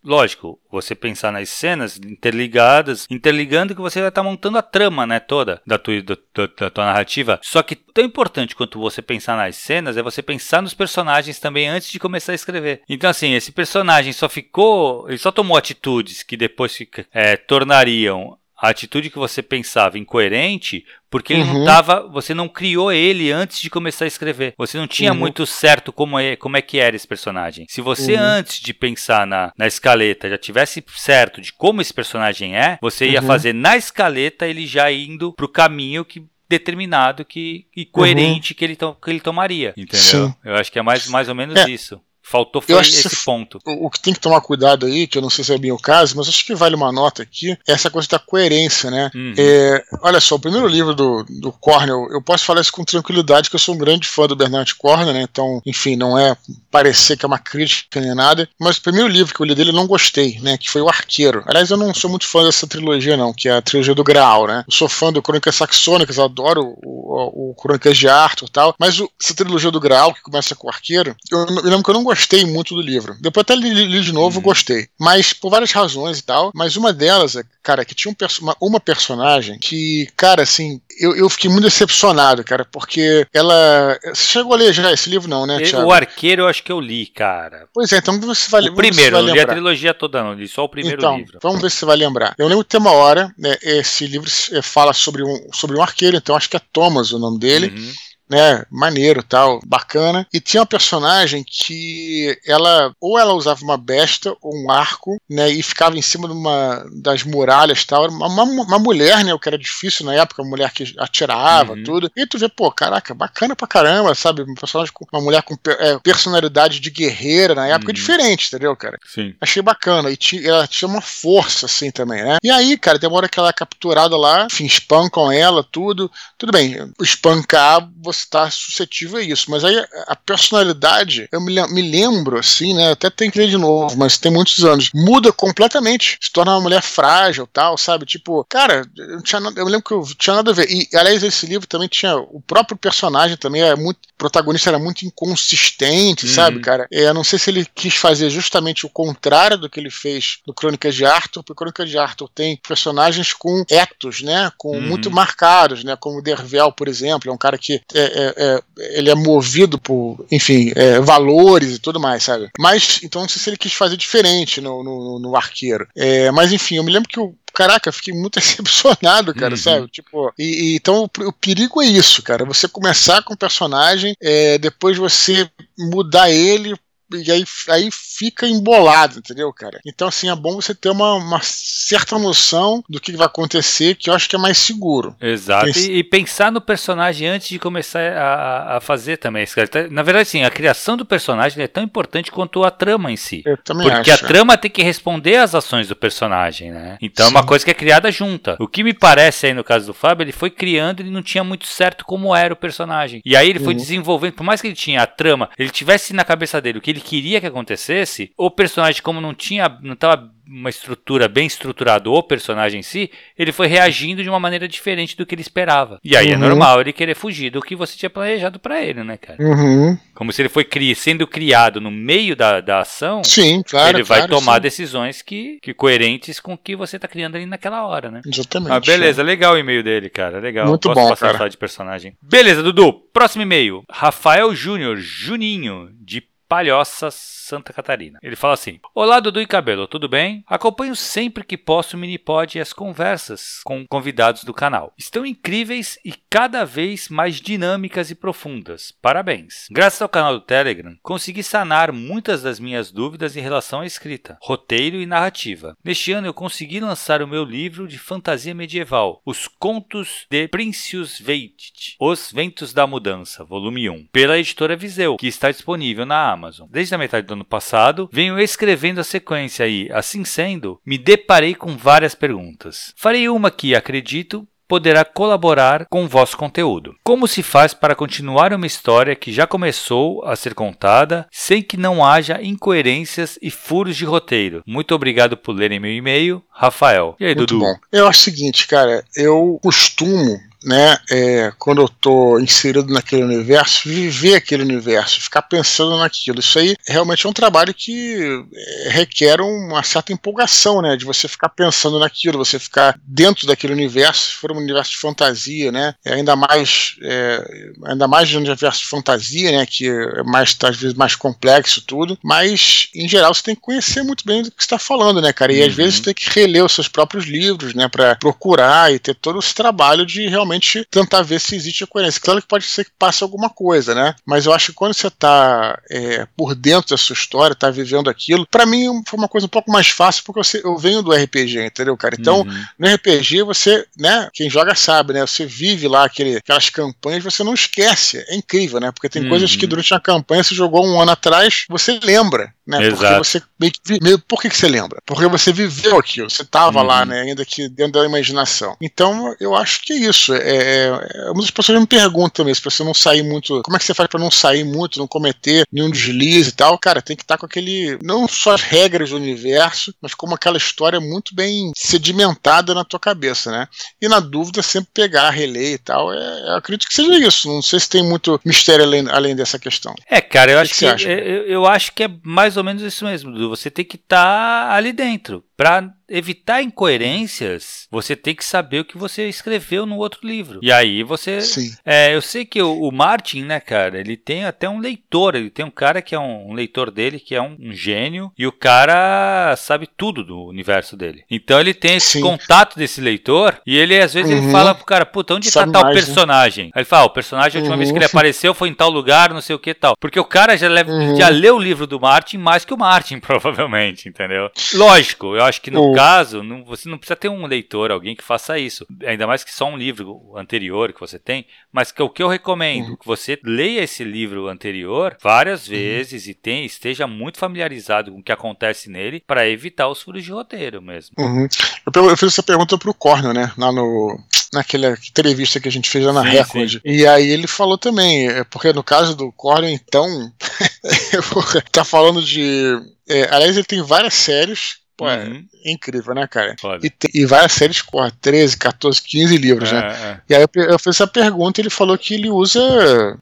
lógico, você pensar nas cenas interligadas, interligando que você vai estar tá montando a trama, né, toda da tua, da, da tua narrativa. Só que tão importante quanto você pensar nas cenas é você pensar nos personagens também antes de começar a escrever. Então, assim, esse personagem só ficou, ele só tomou atitudes que depois fica, é, tornariam a atitude que você pensava incoerente, porque ele uhum. não tava, você não criou ele antes de começar a escrever. Você não tinha uhum. muito certo como é, como é que era esse personagem. Se você uhum. antes de pensar na, na escaleta já tivesse certo de como esse personagem é, você ia uhum. fazer na escaleta ele já indo pro caminho que determinado que, e coerente uhum. que, ele que ele tomaria, entendeu? Sim. Eu acho que é mais, mais ou menos é. isso. Faltou foi esse ponto. O, que tem que tomar cuidado aí, que eu não sei se é bem o caso, mas acho que vale uma nota aqui, é essa coisa da coerência, né? Uhum. É, olha só, o primeiro livro do, do Cornell, eu posso falar isso com tranquilidade, que eu sou um grande fã do Bernard Cornell, né? Então, enfim, não é parecer que é uma crítica nem nada, mas o primeiro livro que eu li dele eu não gostei, né? Que foi O Arqueiro. Aliás, eu não sou muito fã dessa trilogia, não, que é a trilogia do Graal, né? Eu sou fã do Crônicas Saxônicas, adoro o, o, o Crônicas de Arthur e tal, mas o, essa trilogia do Graal, que começa com o Arqueiro, eu, eu lembro que eu não gostei gostei muito do livro. Depois até li, li de novo, uhum. gostei. Mas por várias razões e tal. Mas uma delas, é, cara, que tinha um perso uma, uma, personagem que, cara, assim, eu, eu fiquei muito decepcionado, cara, porque ela. Você chegou a ler já esse livro, não, né, Thiago? O Arqueiro eu acho que eu li, cara. Pois é, então você vai O primeiro, não li a trilogia toda, não, li só o primeiro então, livro. Vamos ver se você vai lembrar. Eu lembro que tem uma hora, né, esse livro fala sobre um, sobre um arqueiro, então acho que é Thomas o nome dele. Uhum né, maneiro tal, bacana. E tinha uma personagem que ela, ou ela usava uma besta ou um arco, né, e ficava em cima de uma das muralhas tal. Era uma, uma, mulher, né, o que era difícil na época, uma mulher que atirava, uhum. tudo. E tu vê, pô, caraca, bacana pra caramba, sabe? Uma personagem com uma mulher com é, personalidade de guerreira na época, uhum. diferente, entendeu, cara? Sim. Achei bacana. E tinha, ela tinha uma força, assim, também, né? E aí, cara, demora que ela é capturada lá, enfim, espancam ela, tudo. Tudo bem, espancar, você estar suscetível a isso. Mas aí a personalidade, eu me, me lembro, assim, né? Até tem que ler de novo, mas tem muitos anos. Muda completamente. Se torna uma mulher frágil tal, sabe? Tipo, cara, eu, tinha, eu me lembro que eu tinha nada a ver. E, aliás, esse livro também tinha. O próprio personagem também é muito. O protagonista era muito inconsistente, uhum. sabe, cara? É, eu não sei se ele quis fazer justamente o contrário do que ele fez no Crônicas de Arthur, porque Crônicas de Arthur tem personagens com etos, né? Com uhum. muito marcados, né? Como o Dervel, por exemplo, é um cara que é, é, é é, ele é movido por, enfim, é, valores e tudo mais, sabe? Mas, então não sei se ele quis fazer diferente no, no, no arqueiro. É, mas, enfim, eu me lembro que o caraca, fiquei muito decepcionado, cara, uhum. sabe? Tipo, e, e, então o, o, perigo é isso, cara. Você começar com o personagem, é, depois você mudar ele e aí, aí fica embolado, entendeu, cara? Então, assim, é bom você ter uma, uma certa noção do que vai acontecer, que eu acho que é mais seguro. Exato. E, e, pensar no personagem antes de começar a, a fazer também. Cara. Na verdade, sim, a criação do personagem é tão importante quanto a trama em si. Eu também Porque acho. a trama tem que responder às ações do personagem, né? Então sim. é uma coisa que é criada junta. O que me parece aí no caso do Fábio, ele foi criando e não tinha muito certo como era o personagem. E aí ele foi uhum. desenvolvendo, por mais que ele tinha a trama, ele tivesse na cabeça dele o que ele queria que acontecesse, o personagem, como não tinha, não estava uma estrutura bem estruturada, o personagem em si, ele foi reagindo de uma maneira diferente do que ele esperava. E aí é uhum. é normal ele querer fugir do que você tinha planejado para ele, né, cara? Uhum. Como se ele foi cri sendo criado no meio da, da ação, sim, claro, ele vai claro, tomar sim. decisões que, que coerentes com o que você tá criando ali naquela hora, né? Exatamente. Ah, beleza, legal o e-mail dele, cara, legal. Muito Posso bom, passar cara. de personagem. Beleza, Dudu, próximo e-mail. Rafael Júnior, Juninho, de Palhoças, Santa Catarina. Ele fala assim: Olá, Dudu e Cabelo, tudo bem? Acompanho sempre que posso o Minipod e as conversas com convidados do canal. Estão incríveis e cada vez mais dinâmicas e profundas. Parabéns. Graças ao canal do Telegram, consegui sanar muitas das minhas dúvidas em relação à escrita, roteiro e narrativa. Neste ano eu consegui lançar o meu livro de fantasia medieval, Os Contos de Princius Veit, Os Ventos da Mudança, volume 1, pela editora Viseu, que está disponível na Amazon. Desde a metade do ano passado, venho escrevendo a sequência e, assim sendo, me deparei com várias perguntas. Farei uma que, acredito, poderá colaborar com o vosso conteúdo. Como se faz para continuar uma história que já começou a ser contada sem que não haja incoerências e furos de roteiro? Muito obrigado por lerem meu e-mail, Rafael. E aí, Muito Dudu? Bom. Eu acho o seguinte, cara, eu costumo né, é, quando eu tô inserido naquele universo, viver aquele universo, ficar pensando naquilo. Isso aí realmente é um trabalho que é, requer uma certa empolgação, né, de você ficar pensando naquilo, você ficar dentro daquele universo, se for um universo de fantasia, né, é ainda mais, é, ainda mais de um universo de fantasia, né, que é mais, às vezes, mais complexo tudo, mas, em geral, você tem que conhecer muito bem do que está falando, né, cara, e uhum. às vezes você tem que reler os seus próprios livros, né, para procurar e ter todo esse trabalho de realmente realmente tentar ver se existe a coerência. Claro que pode ser que passe alguma coisa, né? Mas eu acho que quando você está é, por dentro da sua história, está vivendo aquilo, para mim foi uma coisa um pouco mais fácil porque eu, eu venho do RPG, entendeu, cara? Então, uhum. no RPG você, né? Quem joga sabe, né? Você vive lá aquele, aquelas campanhas, você não esquece. É incrível, né? Porque tem uhum. coisas que durante a campanha você jogou um ano atrás, você lembra, né? Exato. Porque você meio que, meio, por que, que você lembra? Porque você viveu aquilo, você estava uhum. lá, né? Ainda que dentro da imaginação. Então, eu acho que é isso. É, é, muitas pessoas me perguntam também se você não sair muito. Como é que você faz para não sair muito, não cometer nenhum deslize e tal? Cara, tem que estar tá com aquele. Não só as regras do universo, mas como aquela história muito bem sedimentada na tua cabeça, né? E na dúvida, sempre pegar, reler e tal. É, eu acredito que seja isso. Não sei se tem muito mistério além, além dessa questão. É, cara, eu acho que, que eu, eu, acho que é mais ou menos isso mesmo. Você tem que estar tá ali dentro. Pra evitar incoerências, você tem que saber o que você escreveu no outro livro. E aí você. Sim. É, eu sei que o, o, Martin, né, cara, ele tem até um leitor. Ele tem um cara que é um, um leitor dele, que é um, um, gênio, e o cara sabe tudo do universo dele. Então ele tem esse Sim. contato desse leitor, e ele às vezes uhum. ele fala pro cara, puta, onde tá sabe tá tal mais, né? personagem? Né? Aí ele fala, ah, o personagem, a última uhum. vez que ele uhum. apareceu foi em tal lugar, não sei o que tal. Porque o cara já, leva, uhum. já leu o livro do Martin mais que o Martin, provavelmente, entendeu? Lógico, eu acho que no caso, não, você não precisa ter um leitor, alguém que faça isso. Ainda mais que só um livro anterior que você tem. Mas que, o que eu recomendo, uhum. que você leia esse livro anterior várias uhum. vezes e tem, esteja muito familiarizado com o que acontece nele para evitar os furos de roteiro mesmo. Uhum. Eu, eu, fiz essa pergunta pro Cornel, né? Lá no, naquela entrevista que a gente fez lá na sim, Record. Sim. E aí ele falou também, é, porque no caso do Cornel, então, tá falando de. É, aliás, ele tem várias séries Pô, é uhum. é incrível, né, cara? E, e, várias séries com 13, 14, 15 livros, né? é, né? É. E aí eu, eu, fiz essa pergunta e ele falou que ele usa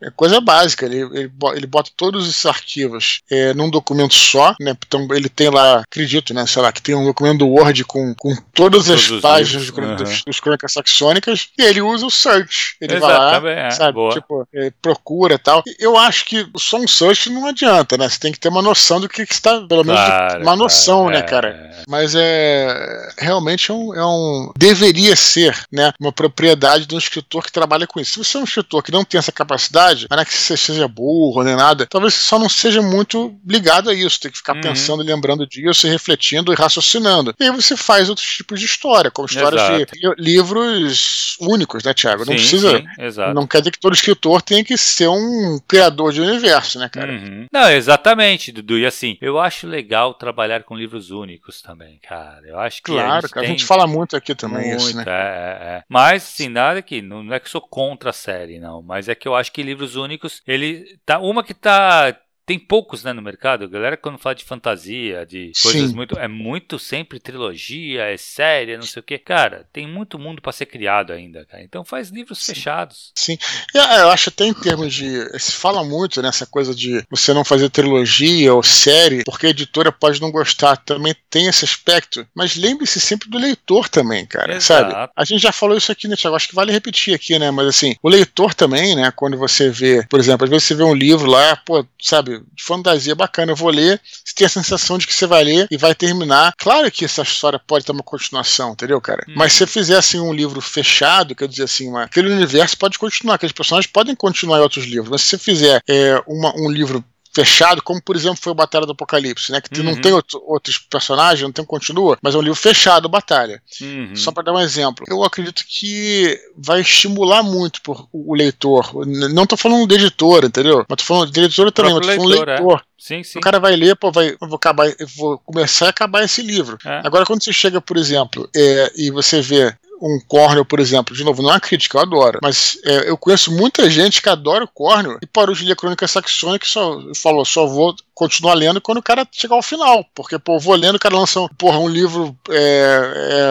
é coisa básica. Ele, ele, ele bota todos esses arquivos é, num documento só, né? Então ele tem lá, acredito, né? Sei lá, que tem um documento do Word com, com todas as páginas uhum. dos, dos crônicas saxônicas e ele usa o search. Ele Exato, vai lá, também, sabe? Tipo, procura e tal. Eu acho que só um search não adianta, né? Você tem que ter uma noção do que está, pelo menos claro, uma noção, né, cara? Mas é realmente é um, é um, deveria ser, né, uma propriedade de um escritor que trabalha com isso. Se você é um escritor que não tem essa capacidade, não é que você seja burro nem nada, talvez você só não seja muito ligado a isso. Tem que ficar uhum. pensando, lembrando disso, refletindo e raciocinando. E aí você faz outros tipos de história, como histórias Exato. de livros únicos, né, Tiago? Não sim, precisa. Sim, não quer dizer que todo escritor tenha que ser um criador de universo, né, cara? Uhum. Não, exatamente, Dudu. E assim, eu acho legal trabalhar com livros únicos também, cara. Eu acho que. Claro, a gente, a gente fala muito aqui também muito, isso, né? É, é, é. Mas, assim, nada que. Não, não é que sou contra a série, não. Mas é que eu acho que livros únicos, ele. Tá, uma que tá tem poucos, né, no mercado. Galera, quando fala de fantasia, de coisas Sim. muito. É muito sempre trilogia, é série, não sei o quê. Cara, tem muito mundo para ser criado ainda, cara. Então faz livros Sim. fechados. Sim. É, eu acho até em termos de. Se fala muito nessa coisa de você não fazer trilogia ou série, porque a editora pode não gostar. Também tem esse aspecto. Mas lembre-se sempre do leitor também, cara. Exato. Sabe? A gente já falou isso aqui, né, Tiago? Acho que vale repetir aqui, né? Mas assim, o leitor também, né? Quando você vê, por exemplo, às vezes você vê um livro lá, pô, sabe? De fantasia bacana. Eu vou ler, você tem a sensação de que você vai ler e vai terminar. Claro que essa história pode ter uma continuação, entendeu, cara? Hum. Mas se você fizer assim um livro fechado, quer dizer assim, uma, aquele universo pode continuar, aqueles personagens podem continuar em outros livros. Mas se você fizer é, uma, um livro fechado, como por exemplo foi o Batalha do Apocalipse, né? Que uhum. não tem outro, outros personagens, não tem continua, mas é um livro fechado, Batalha. Uhum. Só para dar um exemplo, eu acredito que vai estimular muito por, o leitor. Não tô falando de editora, entendeu? Mas tô falando de editora também, mas tô falando leitor. leitor. É. Sim, sim. O cara vai ler, pô, vai, vou acabar, vou começar a acabar esse livro. É. Agora, quando você chega, por exemplo, é, e você vê um Cornel, por exemplo, de novo, não é uma crítica, eu adoro, mas é, eu conheço muita gente que adora o Cornel e parou de ler Crônica Saxônica e só falou, só vou continuar lendo quando o cara chegar ao final, porque, pô, vou lendo, o cara lança um, porra, um livro, é,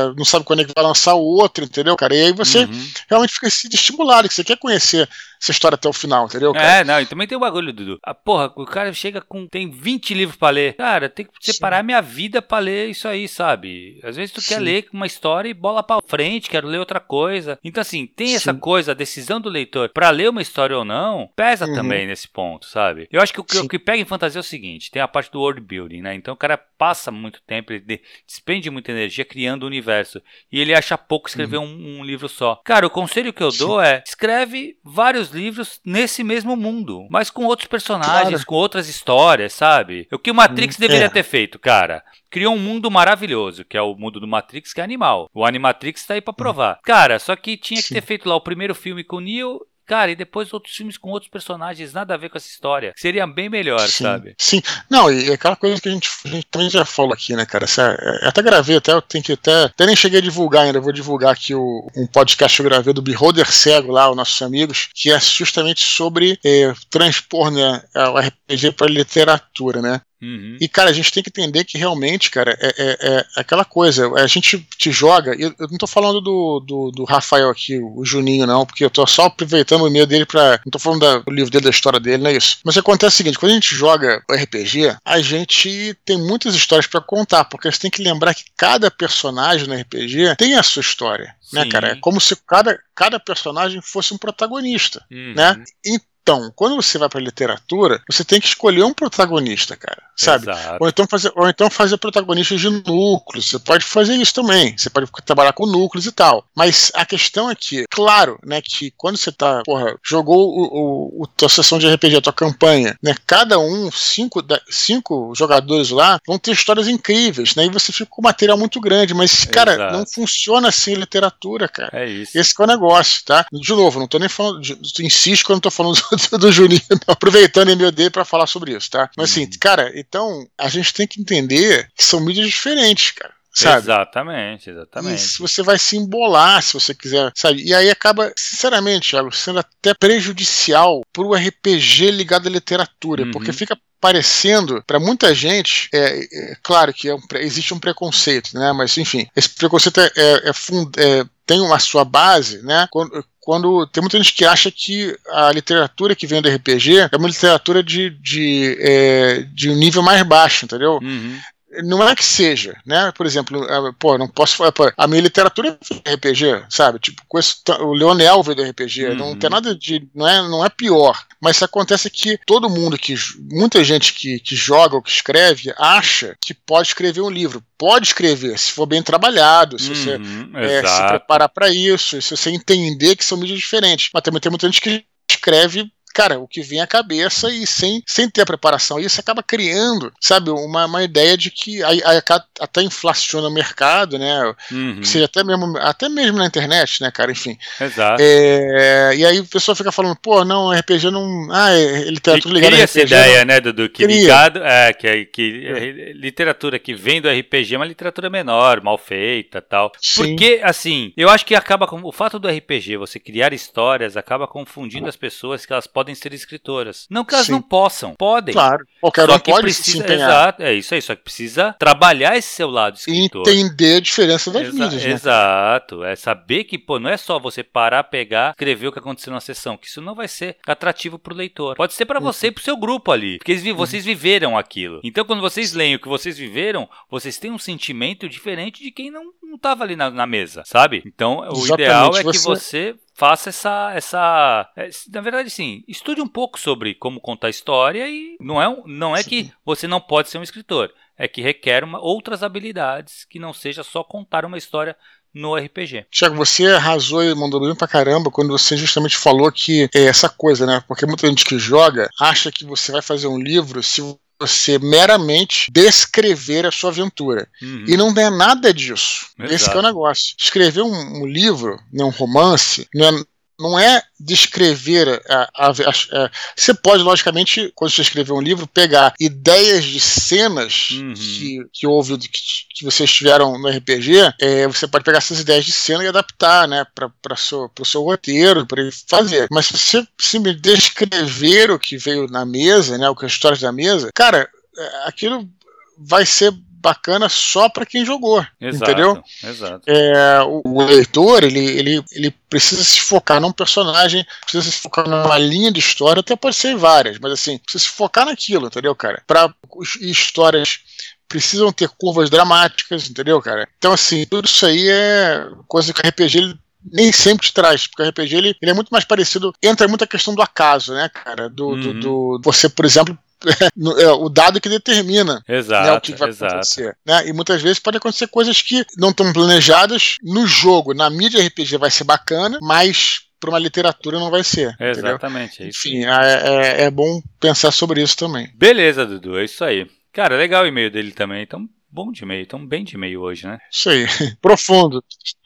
é, não sabe quando é que vai lançar o outro, entendeu, cara? E aí você uhum. realmente fica se estimulado, que você quer conhecer essa história até o final, entendeu? Cara? É, não, e também tem o bagulho, Dudu. A porra, o cara chega com. tem 20 livros pra ler. Cara, tem que separar Sim. minha vida pra ler isso aí, sabe? Às vezes tu Sim. quer ler uma história e bola pra frente, quero ler outra coisa. Então, assim, tem Sim. essa coisa, a decisão do leitor pra ler uma história ou não, pesa uhum. também nesse ponto, sabe? Eu acho que o, que o, que pega em fantasia é o seguinte: tem a parte do world building, né? Então o cara passa muito tempo, ele despende muita energia criando o universo. E ele acha pouco escrever uhum. um, um, livro só. Cara, o conselho que eu dou é: escreve vários livros nesse mesmo mundo, mas com outros personagens, claro. com outras histórias, sabe? O que o Matrix hum, deveria é. ter feito, cara? Criou um mundo maravilhoso, que é o mundo do Matrix, que é animal. O Animatrix tá aí pra hum. provar. Cara, só que tinha que ter feito lá o primeiro filme com o Neo Cara, e depois outros filmes com outros personagens, nada a ver com essa história. Seria bem melhor, sim, sabe? Sim. Não, e é aquela coisa que a gente, a gente também já falou aqui, né, cara? É, até gravei, até eu tenho que até. Até nem cheguei a divulgar ainda, vou divulgar aqui o, um podcast que eu gravei do Beholder Cego lá, os nossos amigos, que é justamente sobre é, transpor né, o RPG para literatura, né? Uhum. E, cara, a gente tem que entender que realmente, cara, é, é, é aquela coisa. A gente te joga. Eu, eu não tô falando do, do, do, Rafael aqui, o Juninho, não, porque eu tô só aproveitando o e-mail dele pra. Não tô falando da, do livro dele, da história dele, não é isso. Mas acontece o seguinte: quando a gente joga RPG, a gente tem muitas histórias para contar, porque a gente tem que lembrar que cada personagem no RPG tem a sua história. Né, cara? É como se cada, cada personagem fosse um protagonista. Uhum. Né? Então, quando você vai para literatura, você tem que escolher um protagonista, cara, sabe? Ou então fazer, ou então fazer protagonistas de núcleos. Você pode fazer isso também. Você pode trabalhar com núcleos e tal. Mas a questão é que, claro, né, que quando você tá, porra, jogou o, o, o tua sessão de RPG, a tua campanha, né, cada um, cinco, cinco jogadores lá, vão ter histórias incríveis, né? E você fica com um material muito grande, mas, cara, Exato. não funciona assim literatura, cara. É isso. Esse é o negócio, tá? De novo, não tô nem falando, de, insisto quando eu tô falando do Juninho, aproveitando o meu dele para falar sobre isso, tá? Mas assim, uhum. cara, então a gente tem que entender que são mídias diferentes, cara. Sabe? Exatamente, exatamente. E se você vai se embolar, se você quiser, sabe? E aí acaba, sinceramente, Thiago, sendo até prejudicial pro RPG ligado à literatura, uhum. porque fica parecendo para muita gente é, é, claro que é um, existe um preconceito né mas enfim esse preconceito é, é, é, fund, é tem uma sua base né quando, quando tem muita gente que acha que a literatura que vem do RPG é uma literatura de, de, é, de um nível mais baixo, entendeu? Uhum não é que seja, né? Por exemplo, é, pô, não posso falar. a minha literatura é RPG, sabe? Tipo, o Leonel veio do RPG. Uhum. Não tem nada de. Não é, não é pior. Mas acontece que todo mundo que. Muita gente que, que joga ou que escreve acha que pode escrever um livro. Pode escrever, se for bem trabalhado, se você uhum, é, se preparar para isso, se você entender que são mídias diferentes. Mas também tem muita gente que escreve cara, o que vem à cabeça e sem, sem ter a preparação. Isso acaba criando, sabe, uma, uma ideia de que aí, aí até inflaciona o mercado, né? Uhum. Seja até mesmo, até mesmo na internet, né, cara? Enfim. Exato. É, e aí a pessoa fica falando, pô, não, RPG não. Ah, é, literatura ligada cria essa ideia, não... né, Dudu? Que cria. ligado. É, que, que é. literatura que vem do RPG é uma literatura menor, mal feita tal. Sim. Porque, assim, eu acho que acaba com. O fato do RPG, você criar histórias, acaba confundindo as pessoas que elas podem podem ser escritoras. Não que elas Sim. não possam, podem. Claro, qualquer só um que pode precisa. Exato, é isso aí, só que precisa trabalhar esse seu lado escritor. Entender a diferença das Exa mídias, né? Exato, é saber que, pô, não é só você parar, pegar, escrever o que aconteceu na sessão, que isso não vai ser atrativo pro leitor. Pode ser para uhum. você e pro seu grupo ali, porque uhum. vocês viveram aquilo. Então, quando vocês leem o que vocês viveram, vocês têm um sentimento diferente de quem não, não tava ali na, na mesa, sabe? Então, o Exatamente. ideal é você... que você faça essa, essa. É, na verdade, sim, estude um pouco sobre como contar história e não é, não é que você não pode ser um escritor, é que requer uma, outras habilidades que não seja só contar uma história no RPG. Tiago, você arrasou e mandou bem pra caramba quando você justamente falou que é essa coisa, né? Porque muita gente que joga acha que você vai fazer um livro se você meramente descrever a sua aventura. Uhum. E não é nada disso. Exato. Esse é o negócio. Escrever um, um livro, né, um romance, não é, não é descrever a, a, a, a, você pode logicamente quando você escrever um livro pegar ideias de cenas uhum. que, que houve que, que vocês tiveram no RPG é, você pode pegar essas ideias de cena e adaptar né para seu pro seu roteiro para fazer mas se você simplesmente descrever o que veio na mesa né o que as histórias da mesa cara é, aquilo vai ser bacana só para quem jogou, exato, entendeu? Exato. É, o, o, leitor ele, ele, ele precisa se focar num personagem, precisa se focar numa linha de história, até pode ser várias, mas assim precisa se focar naquilo, entendeu, cara? Para histórias precisam ter curvas dramáticas, entendeu, cara? Então assim tudo isso aí é coisa que o RPG ele nem sempre te traz, porque o RPG ele, ele é muito mais parecido, entra muito a questão do acaso, né, cara? Do, uhum. do, do, você, por exemplo, é o dado que determina exato, né, o que vai exato. acontecer. Né? E muitas vezes pode acontecer coisas que não estão planejadas no jogo. Na mídia RPG vai ser bacana, mas para uma literatura não vai ser. Exatamente. É Enfim, é, é, é bom pensar sobre isso também. Beleza, Dudu, é isso aí. Cara, legal o e-mail dele também, então bom de e-mail, tão bem de e-mail hoje, né? Isso aí, profundo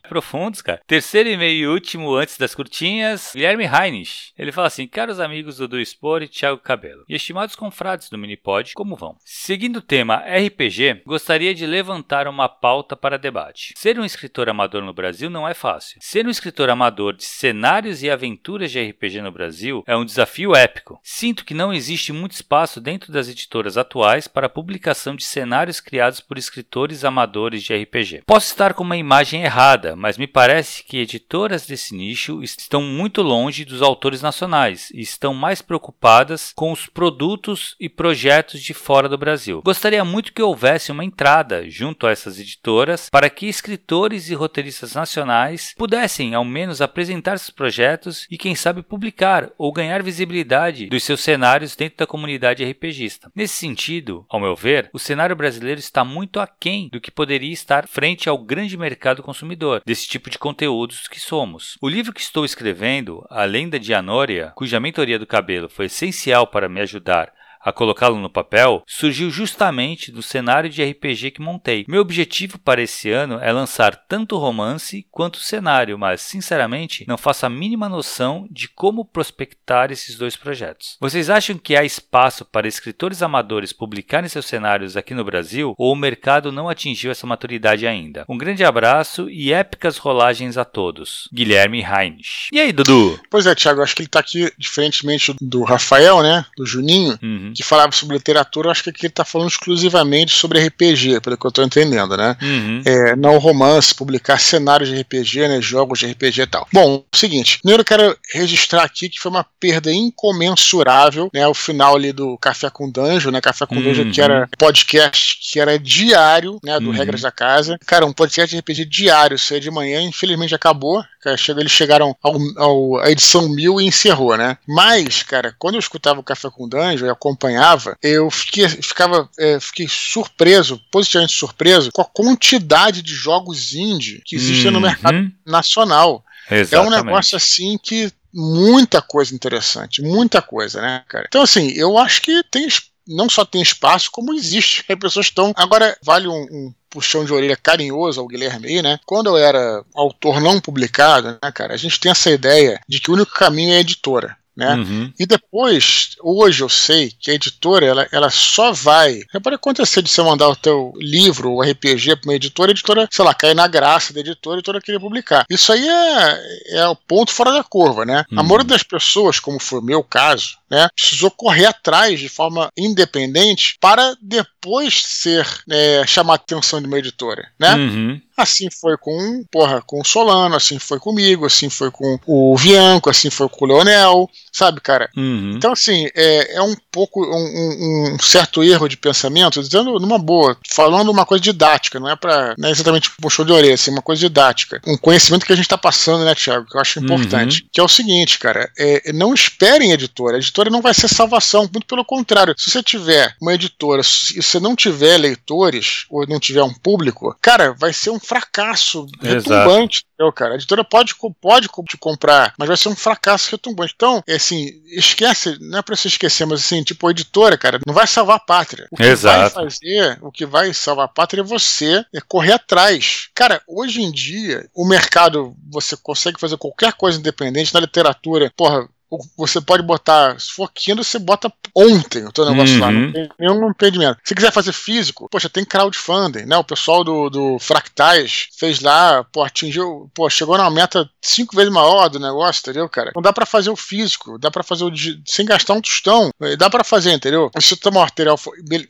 profundos, cara. Terceiro e meio e último antes das curtinhas, Guilherme Heinrich. Ele fala assim: Caros amigos do Do Expor e Thiago Cabelo, e estimados confrades do Minipod, como vão? Seguindo o tema RPG, gostaria de levantar uma pauta para debate. Ser um escritor amador no Brasil não é fácil. Ser um escritor amador de cenários e aventuras de RPG no Brasil é um desafio épico. Sinto que não existe muito espaço dentro das editoras atuais para a publicação de cenários criados por escritores amadores de RPG. Posso estar com uma imagem errada, mas me parece que editoras desse nicho estão muito longe dos autores nacionais e estão mais preocupadas com os produtos e projetos de fora do Brasil. Gostaria muito que houvesse uma entrada junto a essas editoras para que escritores e roteiristas nacionais pudessem ao menos apresentar seus projetos e quem sabe publicar ou ganhar visibilidade dos seus cenários dentro da comunidade RPGista. Nesse sentido, ao meu ver, o cenário brasileiro está muito aquém do que poderia estar frente ao grande mercado consumidor desse tipo de conteúdos que somos. O livro que estou escrevendo, A Lenda de Anória, cuja mentoria do cabelo foi essencial para me ajudar a colocá-lo no papel surgiu justamente do cenário de RPG que montei. Meu objetivo para esse ano é lançar tanto o romance quanto o cenário, mas sinceramente não faço a mínima noção de como prospectar esses dois projetos. Vocês acham que há espaço para escritores amadores publicarem seus cenários aqui no Brasil ou o mercado não atingiu essa maturidade ainda? Um grande abraço e épicas rolagens a todos. Guilherme Heinrich. E aí, Dudu? Pois é, Thiago, acho que ele está aqui, diferentemente do Rafael, né? Do Juninho. Uhum uhum. que falava sobre literatura, acho que aqui ele está falando exclusivamente sobre RPG, pelo que eu estou entendendo, né? Uhum. É, não romance, publicar cenários de RPG, né? Jogos de RPG e tal. Bom, o seguinte, primeiro eu quero registrar aqui que foi uma perda incomensurável, né? O final ali do Café com Danjo, né? Café com uhum. Danjo que era podcast que era diário, né? Do uhum. Regras da Casa. Cara, um podcast de RPG diário, isso aí de manhã, infelizmente acabou. Cara, eles chegaram ao, ao, à edição mil e encerrou, né? Mas, cara, quando eu escutava o Café com Danjo, eu acompanhava, eu fiquei, ficava, é, fiquei surpreso, positivamente surpreso, com a quantidade de jogos indie que existem uhum. no mercado nacional. Exatamente. É um negócio assim que muita coisa interessante, muita coisa, né, cara? Então, assim, eu acho que tem não só tem espaço, como existe. As pessoas estão. Agora, vale um, um puxão de orelha carinhoso ao Guilherme aí, né? Quando eu era autor não publicado, né, cara, a gente tem essa ideia de que o único caminho é a editora. Né? Uhum. E depois, hoje eu sei que a editora ela, ela só vai. Pode acontecer de você mandar o teu livro ou RPG para uma editora, a editora, sei lá, cai na graça da editora, a editora querer publicar. Isso aí é, é o ponto fora da curva, né? Uhum. A maioria das pessoas, como foi o meu caso, né? Precisou correr atrás de forma independente para depois ser é, chamar a atenção de uma editora, né? Uhum. Assim foi com, porra, com o Solano, assim foi comigo, assim foi com o Vianco, assim foi com o Leonel, sabe, cara? Uhum. Então, assim, é, é um pouco um, um, certo erro de pensamento, dizendo numa boa, falando uma coisa didática, não é para não é exatamente show de orelha, assim, uma coisa didática. Um conhecimento que a gente tá passando, né, Thiago, que eu acho importante. Uhum. Que é o seguinte, cara, é, não esperem editora. A editora não vai ser salvação, muito pelo contrário. Se você tiver uma editora e você não tiver leitores, ou não tiver um público, cara, vai ser um fracasso retumbante. Eu, cara, a editora pode, pode te comprar, mas vai ser um fracasso retumbante. Então, é assim, esquece, não é pra você esquecer, mas assim, tipo, a editora, cara, não vai salvar a pátria. O que Exato. vai fazer, o que vai salvar a pátria é você é correr atrás. Cara, hoje em dia, o mercado, você consegue fazer qualquer coisa independente na literatura. Porra, você pode botar, se for Kindle, você bota ontem o teu negócio uhum. lá, não tem nenhum impedimento. Se quiser fazer físico, poxa, tem crowdfunding, né? O pessoal do, do Fractais fez lá, pô, atingiu, pô, chegou na meta cinco vezes maior do negócio, entendeu, cara? Não dá para fazer o físico, dá para fazer o sem gastar um tostão, dá para fazer, entendeu? Isso toma material,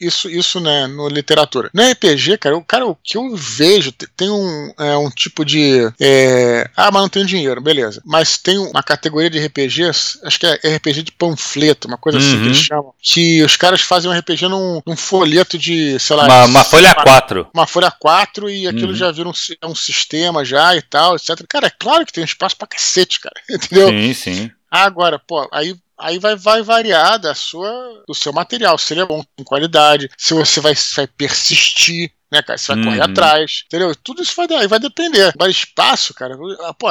isso, isso, né, no literatura. No RPG, cara, o cara, o que eu vejo, tem um, é, um tipo de, é, ah, mas não tem dinheiro, beleza. Mas tem uma categoria de RPGs acho que é RPG de panfleto, uma coisa uhum. assim que eles uhum. chamam. Que os caras fazem um RPG num, num folheto de, sei lá. Uma, uma folha 4. Uma folha 4 e aquilo uhum. já vira um, um sistema já e tal, etc. Cara, é claro que tem espaço pra cacete, cara. Entendeu? Sim, sim. Agora, pô, aí aí vai, vai variar da sua, do seu material, se ele é bom, em qualidade, se você vai, vai persistir né, cara? Você vai uhum. correr atrás, entendeu? Tudo isso vai, vai depender. Mas espaço, cara, pô,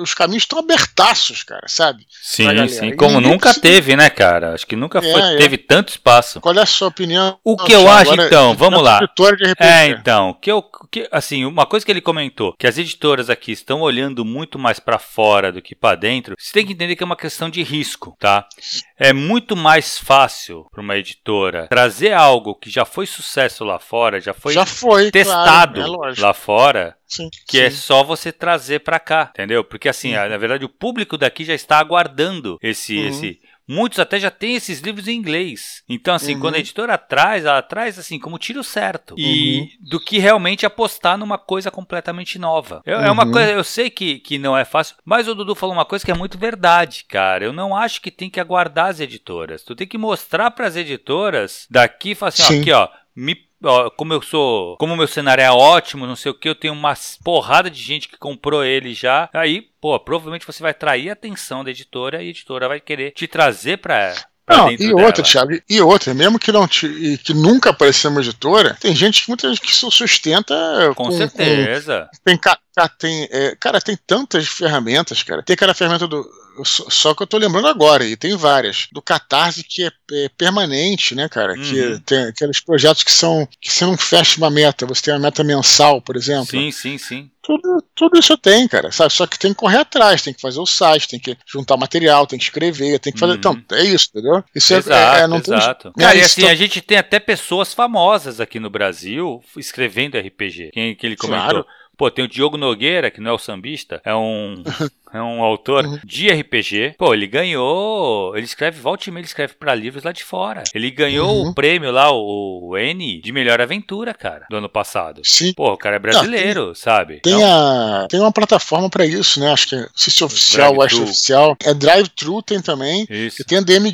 os caminhos estão abertaços, cara, sabe? Sim, sim. Como nunca teve, né, cara? Acho que nunca é, foi, é. teve tanto espaço. Qual é a sua opinião? O que eu acho, então, vamos lá. É, então, que eu, que, assim, uma coisa que ele comentou, que as editoras aqui estão olhando muito mais para fora do que para dentro, você tem que entender que é uma questão de risco, tá? É muito mais fácil para uma editora trazer algo que já foi sucesso lá fora, já foi. Já foi testado claro, é lá fora. Sim, que é sim. é só você trazer para cá, entendeu? Porque assim, uhum. na verdade, o público daqui já está aguardando esse, uhum. esse Muitos até já têm esses livros em inglês. Então, assim, uhum. quando a editora traz, ela traz assim, como tiro certo. E uhum. do que realmente apostar numa coisa completamente nova. Eu, uhum. É uma uhum. coisa, eu sei que, que não é fácil, mas o Dudu falou uma coisa que é muito verdade, cara. Eu não acho que tem que aguardar as editoras. Tu tem que mostrar para as editoras daqui e falar assim, ó, aqui, ó, me ó, como eu sou, como o meu cenário é ótimo, não sei o que, eu tenho uma porrada de gente que comprou ele já. Aí, pô, provavelmente você vai trair a atenção da editora e a editora vai querer te trazer para não, e outra, Thiago, e outra, mesmo que não te, que nunca apareceu uma editora, tem gente que muita gente que se sustenta com, com certeza. Com, tem, tem, é, cara, tem tantas ferramentas, cara. Tem aquela ferramenta do só que eu tô lembrando agora, e tem várias. Do Catarse que é, é permanente, né, cara? Uhum. Que tem aqueles projetos que são. que você não fecha uma meta, você tem uma meta mensal, por exemplo. Sim, sim, sim. Tudo, tudo isso tem, cara. Sabe? Só que tem que correr atrás, tem que fazer o site, tem que juntar material, tem que escrever, tem que fazer. Uhum. Então, é isso, entendeu? Isso exato, é, é não exato. Tem... Cara, e assim, a gente tem até pessoas famosas aqui no Brasil escrevendo RPG. Quem que ele comentou? Claro. Pô, tem o Diogo Nogueira, que não é o sambista, é um é um autor uhum. de RPG. Pô, ele ganhou. Ele escreve, volta e meia, ele escreve pra livros lá de fora. Ele ganhou uhum. o prêmio lá, o, o, N, de melhor aventura, cara, do ano passado. Sim. Pô, o cara é brasileiro, Não, tem, sabe? Tem, então, a, tem uma plataforma pra isso, né? Acho que é, se é oficial ou acho oficial. É Drive-Thru tem também. Isso. E tem a DM,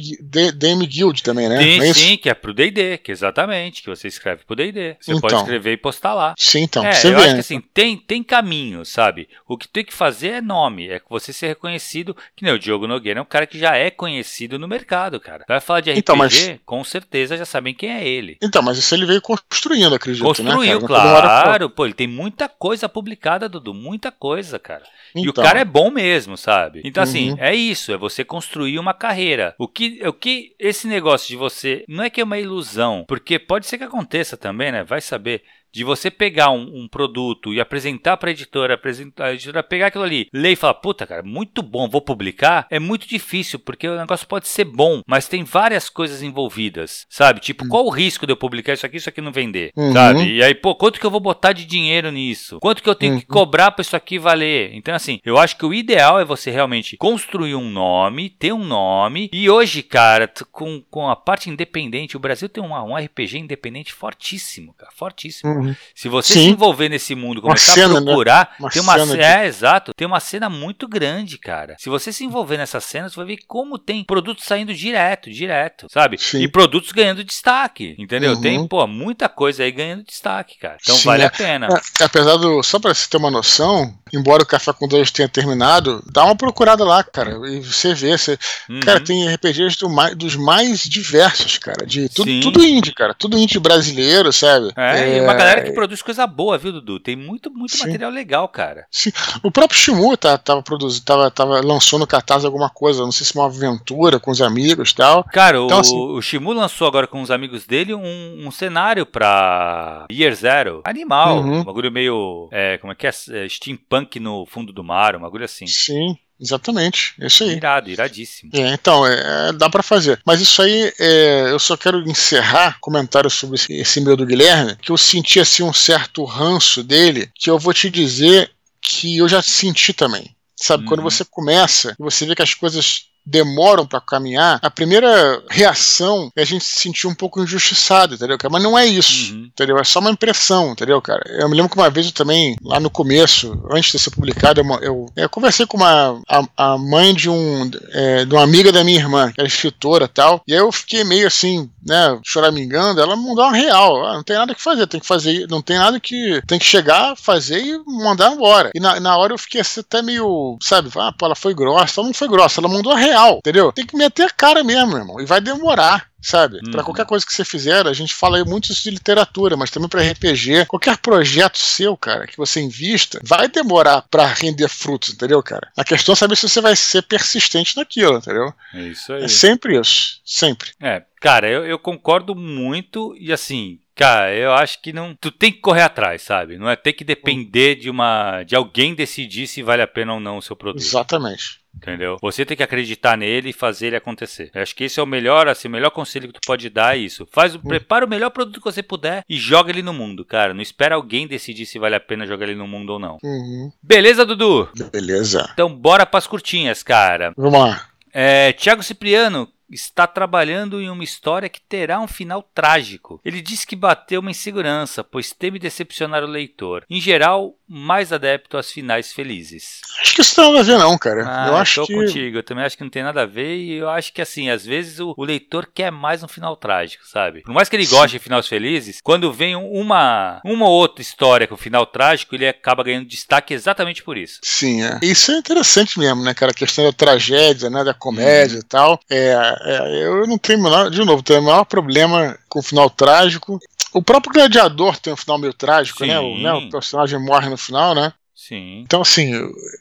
DM Guild também, né? Sim, é sim, que é pro D&D, que exatamente, que você escreve pro D&D. Você então, pode escrever e postar lá. Sim, então. É, você eu vê, acho que né? assim, tem, tem caminho, sabe? O que tem que fazer é nome, é você ser reconhecido, que nem o Diogo Nogueira é um cara que já é conhecido no mercado, cara. Vai falar de RPG, então, mas... com certeza já sabem quem é ele. Então, mas isso ele veio construindo, acredito, Construiu, né, claro. Pô, ele tem muita coisa publicada, Dudu, muita coisa, cara. Então. E o então. cara é bom mesmo, sabe? Então, assim, uhum. é isso, é você construir uma carreira. O que, o que esse negócio de você. Não é que é uma ilusão, porque pode ser que aconteça também, né? Vai saber de você pegar um, um produto e apresentar para a editora, apresentar, a editora pegar aquilo ali, ler e falar, puta, cara, muito bom, vou publicar, é muito difícil, porque o negócio pode ser bom, mas tem várias coisas envolvidas, sabe? Tipo, hum. qual o risco de eu publicar isso aqui, isso aqui não vender, uhum. sabe? E aí, pô, quanto que eu vou botar de dinheiro nisso? Quanto que eu tenho uhum. que cobrar para isso aqui valer? Então, assim, eu acho que o ideal é você realmente construir um nome, ter um nome, e hoje, cara, com, com a parte independente, o Brasil tem uma, um RPG independente fortíssimo, cara, fortíssimo. Uhum. Se você Sim. se envolver nesse mundo, começar cena, a né? procurar, né? uma tem uma cena, é, exato, tem uma cena muito grande, cara. Se você se envolver nessa cena, você vai ver como tem produtos saindo direto, direto, sabe? Sim. E produtos ganhando destaque, entendeu? Uhum. Tem, pô, muita coisa aí ganhando destaque, cara. Então Sim, vale é. a pena. É, apesar do, só pra você ter uma noção, embora o Café com Dois tenha terminado, dá uma procurada lá, cara, e você vê, você, uhum. cara, tem RPGs do mais, dos mais diversos, cara, de tudo, tudo indie, cara, tudo indie brasileiro, sabe? É, é, e uma galera que produz coisa boa, viu, Dudu? Tem muito, muito Sim. material legal, cara. Sim. O próprio Shimu tá, tava produzindo, tava, tava, lançou no cartaz alguma coisa, não sei se uma aventura com os amigos e tal. Cara, então, o, assim, o Shimu lançou agora com os amigos dele um, um cenário pra Year Zero. Animal. Uhum. Um bagulho meio. É, como é que é? é? Steampunk no fundo do mar, um bagulho assim. Sim. Exatamente, é isso aí. Irado, iradíssimo. É, então, é, dá para fazer. Mas isso aí, é, eu só quero encerrar comentário sobre esse, esse meu do Guilherme, que eu senti assim um certo ranço dele, que eu vou te dizer que eu já senti também. Sabe, uhum. quando você começa você vê que as coisas demoram para caminhar, a primeira reação é a gente se sentir um pouco injustiçado, entendeu? Mas não é isso, uhum. entendeu? É só uma impressão, entendeu, cara? Eu me lembro que uma vez eu também, lá no começo, antes de ser publicado, eu, eu, eu conversei com uma, a, a mãe de, um, é, de uma amiga da minha irmã, que era escritora e tal, e aí eu fiquei meio assim, né, choramingando, ela mandou uma real, ah, não tem nada que fazer, tem que fazer, não tem nada que, tem que chegar, fazer e mandar embora. E na, na hora eu fiquei assim, até meio, sabe, ah, pô, ela foi grossa, ela não foi grossa, ela mandou a real real, entendeu? Tem que meter a cara mesmo, irmão. E vai demorar sabe? Uhum. Para qualquer coisa que você fizer, a gente fala muito isso de literatura, mas também para RPG. Qualquer projeto seu, cara, que você invista, vai demorar para render frutos, entendeu, cara? A questão é saber se você vai ser persistente naquilo, entendeu? É isso aí. É sempre isso, sempre. É, cara, eu, eu concordo muito e assim, Cara, eu acho que não. Tu tem que correr atrás, sabe? Não é ter que depender de uma. de alguém decidir se vale a pena ou não o seu produto. Exatamente. Entendeu? Você tem que acreditar nele e fazer ele acontecer. Eu acho que esse é o melhor, assim, o melhor conselho que tu pode dar é isso. Faz, hum. prepara o melhor produto que você puder e joga ele no mundo, cara. Não espera alguém decidir se vale a pena jogar ele no mundo ou não. Uhum. Beleza, Dudu? Beleza. Então bora pras curtinhas, cara. Vamos lá. É, Tiago Cipriano, está trabalhando em uma história que terá um final trágico. Ele diz que bateu uma insegurança, pois teme decepcionar o leitor. Em geral, mais adepto às finais felizes. Acho que isso não tem nada a ver, não, cara. Ah, eu acho tô que... contigo. Eu também acho que não tem nada a ver. E eu acho que, assim, às vezes o, o leitor quer mais um final trágico, sabe? Por mais que ele goste Sim. de finais felizes, quando vem uma, uma ou outra história com final trágico, ele acaba ganhando destaque exatamente por isso. Sim, é. Isso é interessante mesmo, né, cara? A questão da tragédia, né, da comédia hum. e tal. É, é, eu não tenho menor, de novo, tenho o maior problema com o final trágico. O próprio Gladiador tem um final meio trágico, né? O, né? o personagem morre no final, né? Sim. Então, assim,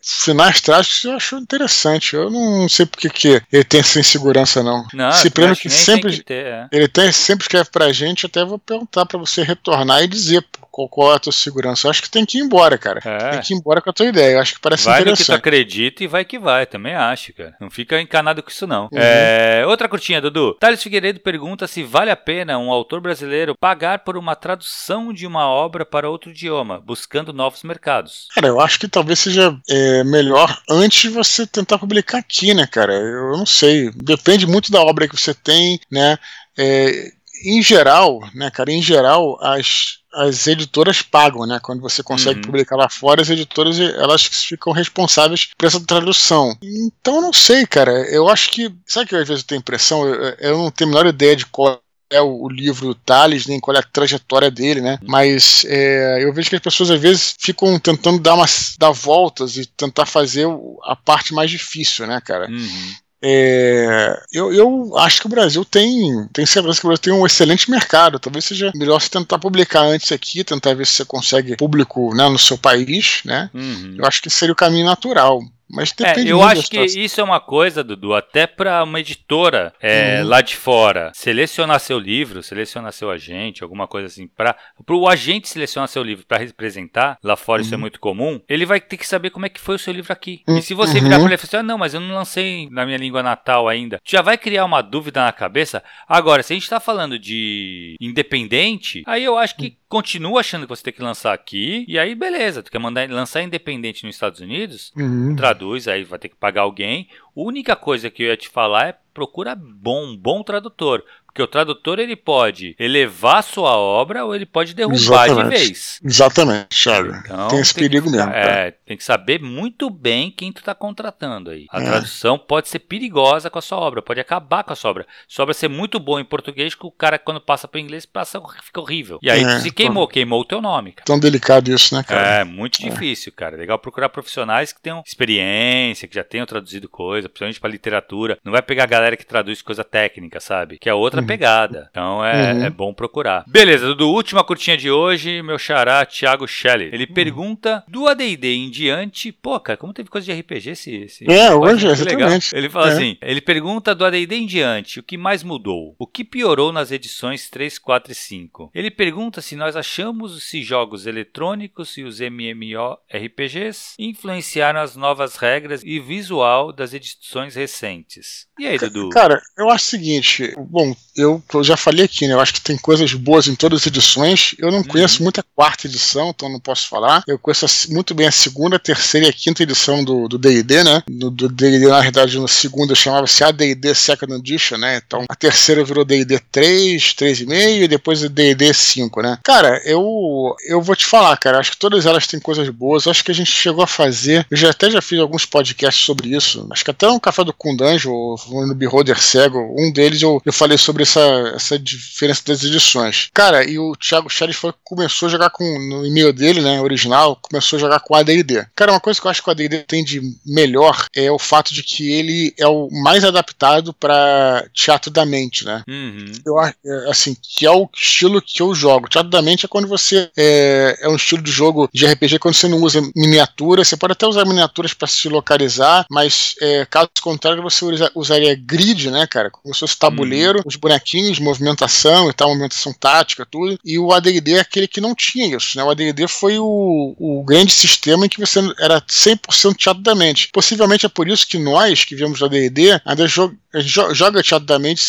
finais trágicos eu acho interessante. Eu não sei porque que ele tem essa insegurança, não. Não, Cipriano que sempre. Que ter, é. Ele tem, sempre escreve pra gente, até vou perguntar para você retornar e dizer qual, qual é a tua segurança. Eu acho que tem que ir embora, cara. É. Tem que ir embora com a tua ideia. Eu acho que parece vai interessante. Vai no que tu acredita e vai que vai. Também acho, cara. Não fica encanado com isso, não. Uhum. É, outra curtinha, Dudu. Thales Figueiredo pergunta se vale a pena um autor brasileiro pagar por uma tradução de uma obra para outro idioma, buscando novos mercados. Cara, eu acho que talvez seja é, melhor antes de você tentar publicar aqui, né, cara? Eu não sei. Depende muito da obra que você tem, né? É, em geral, né, cara, em geral, as, as editoras pagam, né? Quando você consegue uhum. publicar lá fora, as editoras elas ficam responsáveis por essa tradução. Então eu não sei, cara. Eu acho que. Sabe que às vezes eu tenho impressão? Eu, eu não tenho a menor ideia de qual é o, o livro do Tales, nem qual é a trajetória dele, né? Mas é, eu vejo que as pessoas às vezes ficam tentando dar umas dar voltas e tentar fazer a parte mais difícil, né, cara? Uhum. É, eu, eu, acho que o Brasil tem, tem segurança que o Brasil tem um excelente mercado. Talvez seja melhor você tentar publicar antes aqui, tentar ver se você consegue público né, no seu país, né? Uhum. Eu acho que seria o caminho natural. Mas depende é, Eu acho que isso é uma coisa, Dudu, até para uma editora é, uhum. lá de fora selecionar seu livro, selecionar seu agente, alguma coisa assim, para o agente selecionar seu livro para representar, lá fora uhum. isso é uhum. muito comum, ele vai ter que saber como é que foi o seu livro aqui. Uhum. E se você virar para ele e falar assim, ah, não, mas eu não lancei na minha língua natal ainda, já vai criar uma dúvida na cabeça. Agora, se a gente está falando de independente, aí eu acho que continua achando que você tem que lançar aqui, e aí beleza, tu quer mandar lançar independente nos Estados Unidos, uhum. traduz, aí vai ter que pagar alguém. A única coisa que eu ia te falar é procura bom, bom tradutor. Porque o tradutor ele pode elevar sua obra ou ele pode derrubar Exatamente. de vez. Exatamente, Thiago. Então, tem esse tem perigo que, mesmo. É, tem que saber muito bem quem tu está contratando aí. A é. tradução pode ser perigosa com a sua obra, pode acabar com a sua obra. Sua obra ser muito boa em português que o cara quando passa para inglês passa fica horrível. E aí é, se queimou, tão, queimou o teu nome. Cara. Tão delicado isso, né, cara? É muito é. difícil, cara. Legal procurar profissionais que tenham experiência, que já tenham traduzido coisa, principalmente para literatura. Não vai pegar a galera que traduz coisa técnica, sabe? Que é outra uhum. pegada. Então é, uhum. é bom procurar. Beleza, Dudu, última curtinha de hoje, meu xará Thiago Shelley. Ele uhum. pergunta do AD&D em diante, pô, cara, como teve coisa de RPG esse... esse é, hoje, é exatamente. Ele fala é. assim, ele pergunta do AD&D em diante, o que mais mudou? O que piorou nas edições 3, 4 e 5? Ele pergunta se nós achamos se jogos eletrônicos e os MMORPGs influenciaram as novas regras e visual das edições recentes. E aí, Dudu? Cara, eu acho o seguinte, bom, eu, eu já falei aqui, né? Eu acho que tem coisas boas em todas as edições. Eu não uhum. conheço muito a quarta edição, então não posso falar. Eu conheço muito bem a segunda, a terceira e a quinta edição do DD, né? Do DD, na verdade, na segunda chamava-se ADD Second Edition, né? Então a terceira virou DD 3, 3,5 e depois DD 5, né? Cara, eu, eu vou te falar, cara. Acho que todas elas têm coisas boas. Acho que a gente chegou a fazer. Eu já até já fiz alguns podcasts sobre isso. Acho que até no Café do Kundanjo, no Beholder Cego, um deles eu, eu falei sobre essa, essa diferença das edições. Cara, e o Thiago Chaves foi, começou a jogar com, no e-mail dele, né, original, começou a jogar com AD&D. Cara, uma coisa que eu acho que o AD&D tem de melhor é o fato de que ele é o mais adaptado para teatro da mente, né? Uhum. Eu é, assim, que é o estilo que eu jogo. Teatro da mente é quando você é, é um estilo de jogo de RPG quando você não usa miniatura, você pode até usar miniaturas para se localizar, mas é, caso contrário você usa, usaria grid, né, cara? Como se fosse tabuleiro, uhum. os bonequinhos, movimentação e tal, movimentação tática, tudo. E o AD&D é aquele que não tinha isso, né? O AD&D foi o, o grande sistema em que você era 100% teatro da mente. Possivelmente é por isso que nós, que viemos do AD&D, ainda jo joga teatro da mente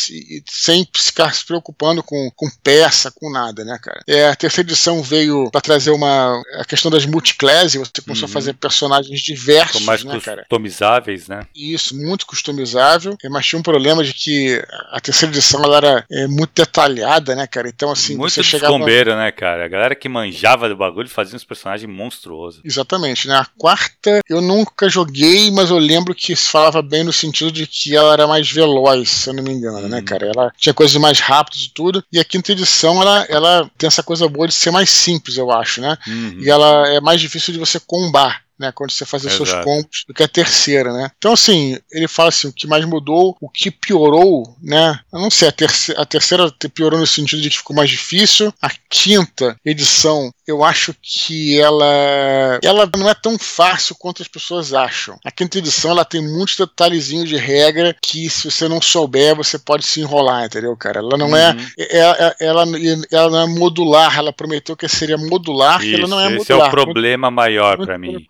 sem ficar se preocupando com, com peça, com nada, né, cara? É, a terceira edição veio para trazer uma a questão das multiclasses, você começou uhum. a fazer personagens diversos, mais né, customizáveis, né? Isso, muito customizável, mas tinha um problema de que a terceira edição ela era é, muito detalhada, né, cara? Então, assim, muito você chegava... Muito né, cara? A galera que manjava do bagulho fazia uns personagens monstruosos. Exatamente, né? A quarta eu nunca joguei, mas eu lembro que se falava bem no sentido de que ela era mais veloz, se eu não me engano, né, hum. cara? Ela tinha coisas mais rápidas e tudo. E a quinta edição, ela, ela tem essa coisa boa de ser mais simples, eu acho, né? Uhum. E ela é mais difícil de você combar né? Quando você faz os seus combos, do que a terceira, né? Então, assim, ele fala assim: o que mais mudou, o que piorou, né? Eu não sei, a, terceira, a terceira piorou no sentido de que ficou mais difícil. A quinta edição, eu acho que ela, ela não é tão fácil quanto as pessoas acham. A quinta edição, ela tem muitos detalhezinhos de regra que, se você não souber, você pode se enrolar, entendeu, cara? Ela não é, uhum. é, é ela, ela, não é modular. Ela prometeu que seria modular, Isso, ela não é esse modular. Esse é o problema maior para mim.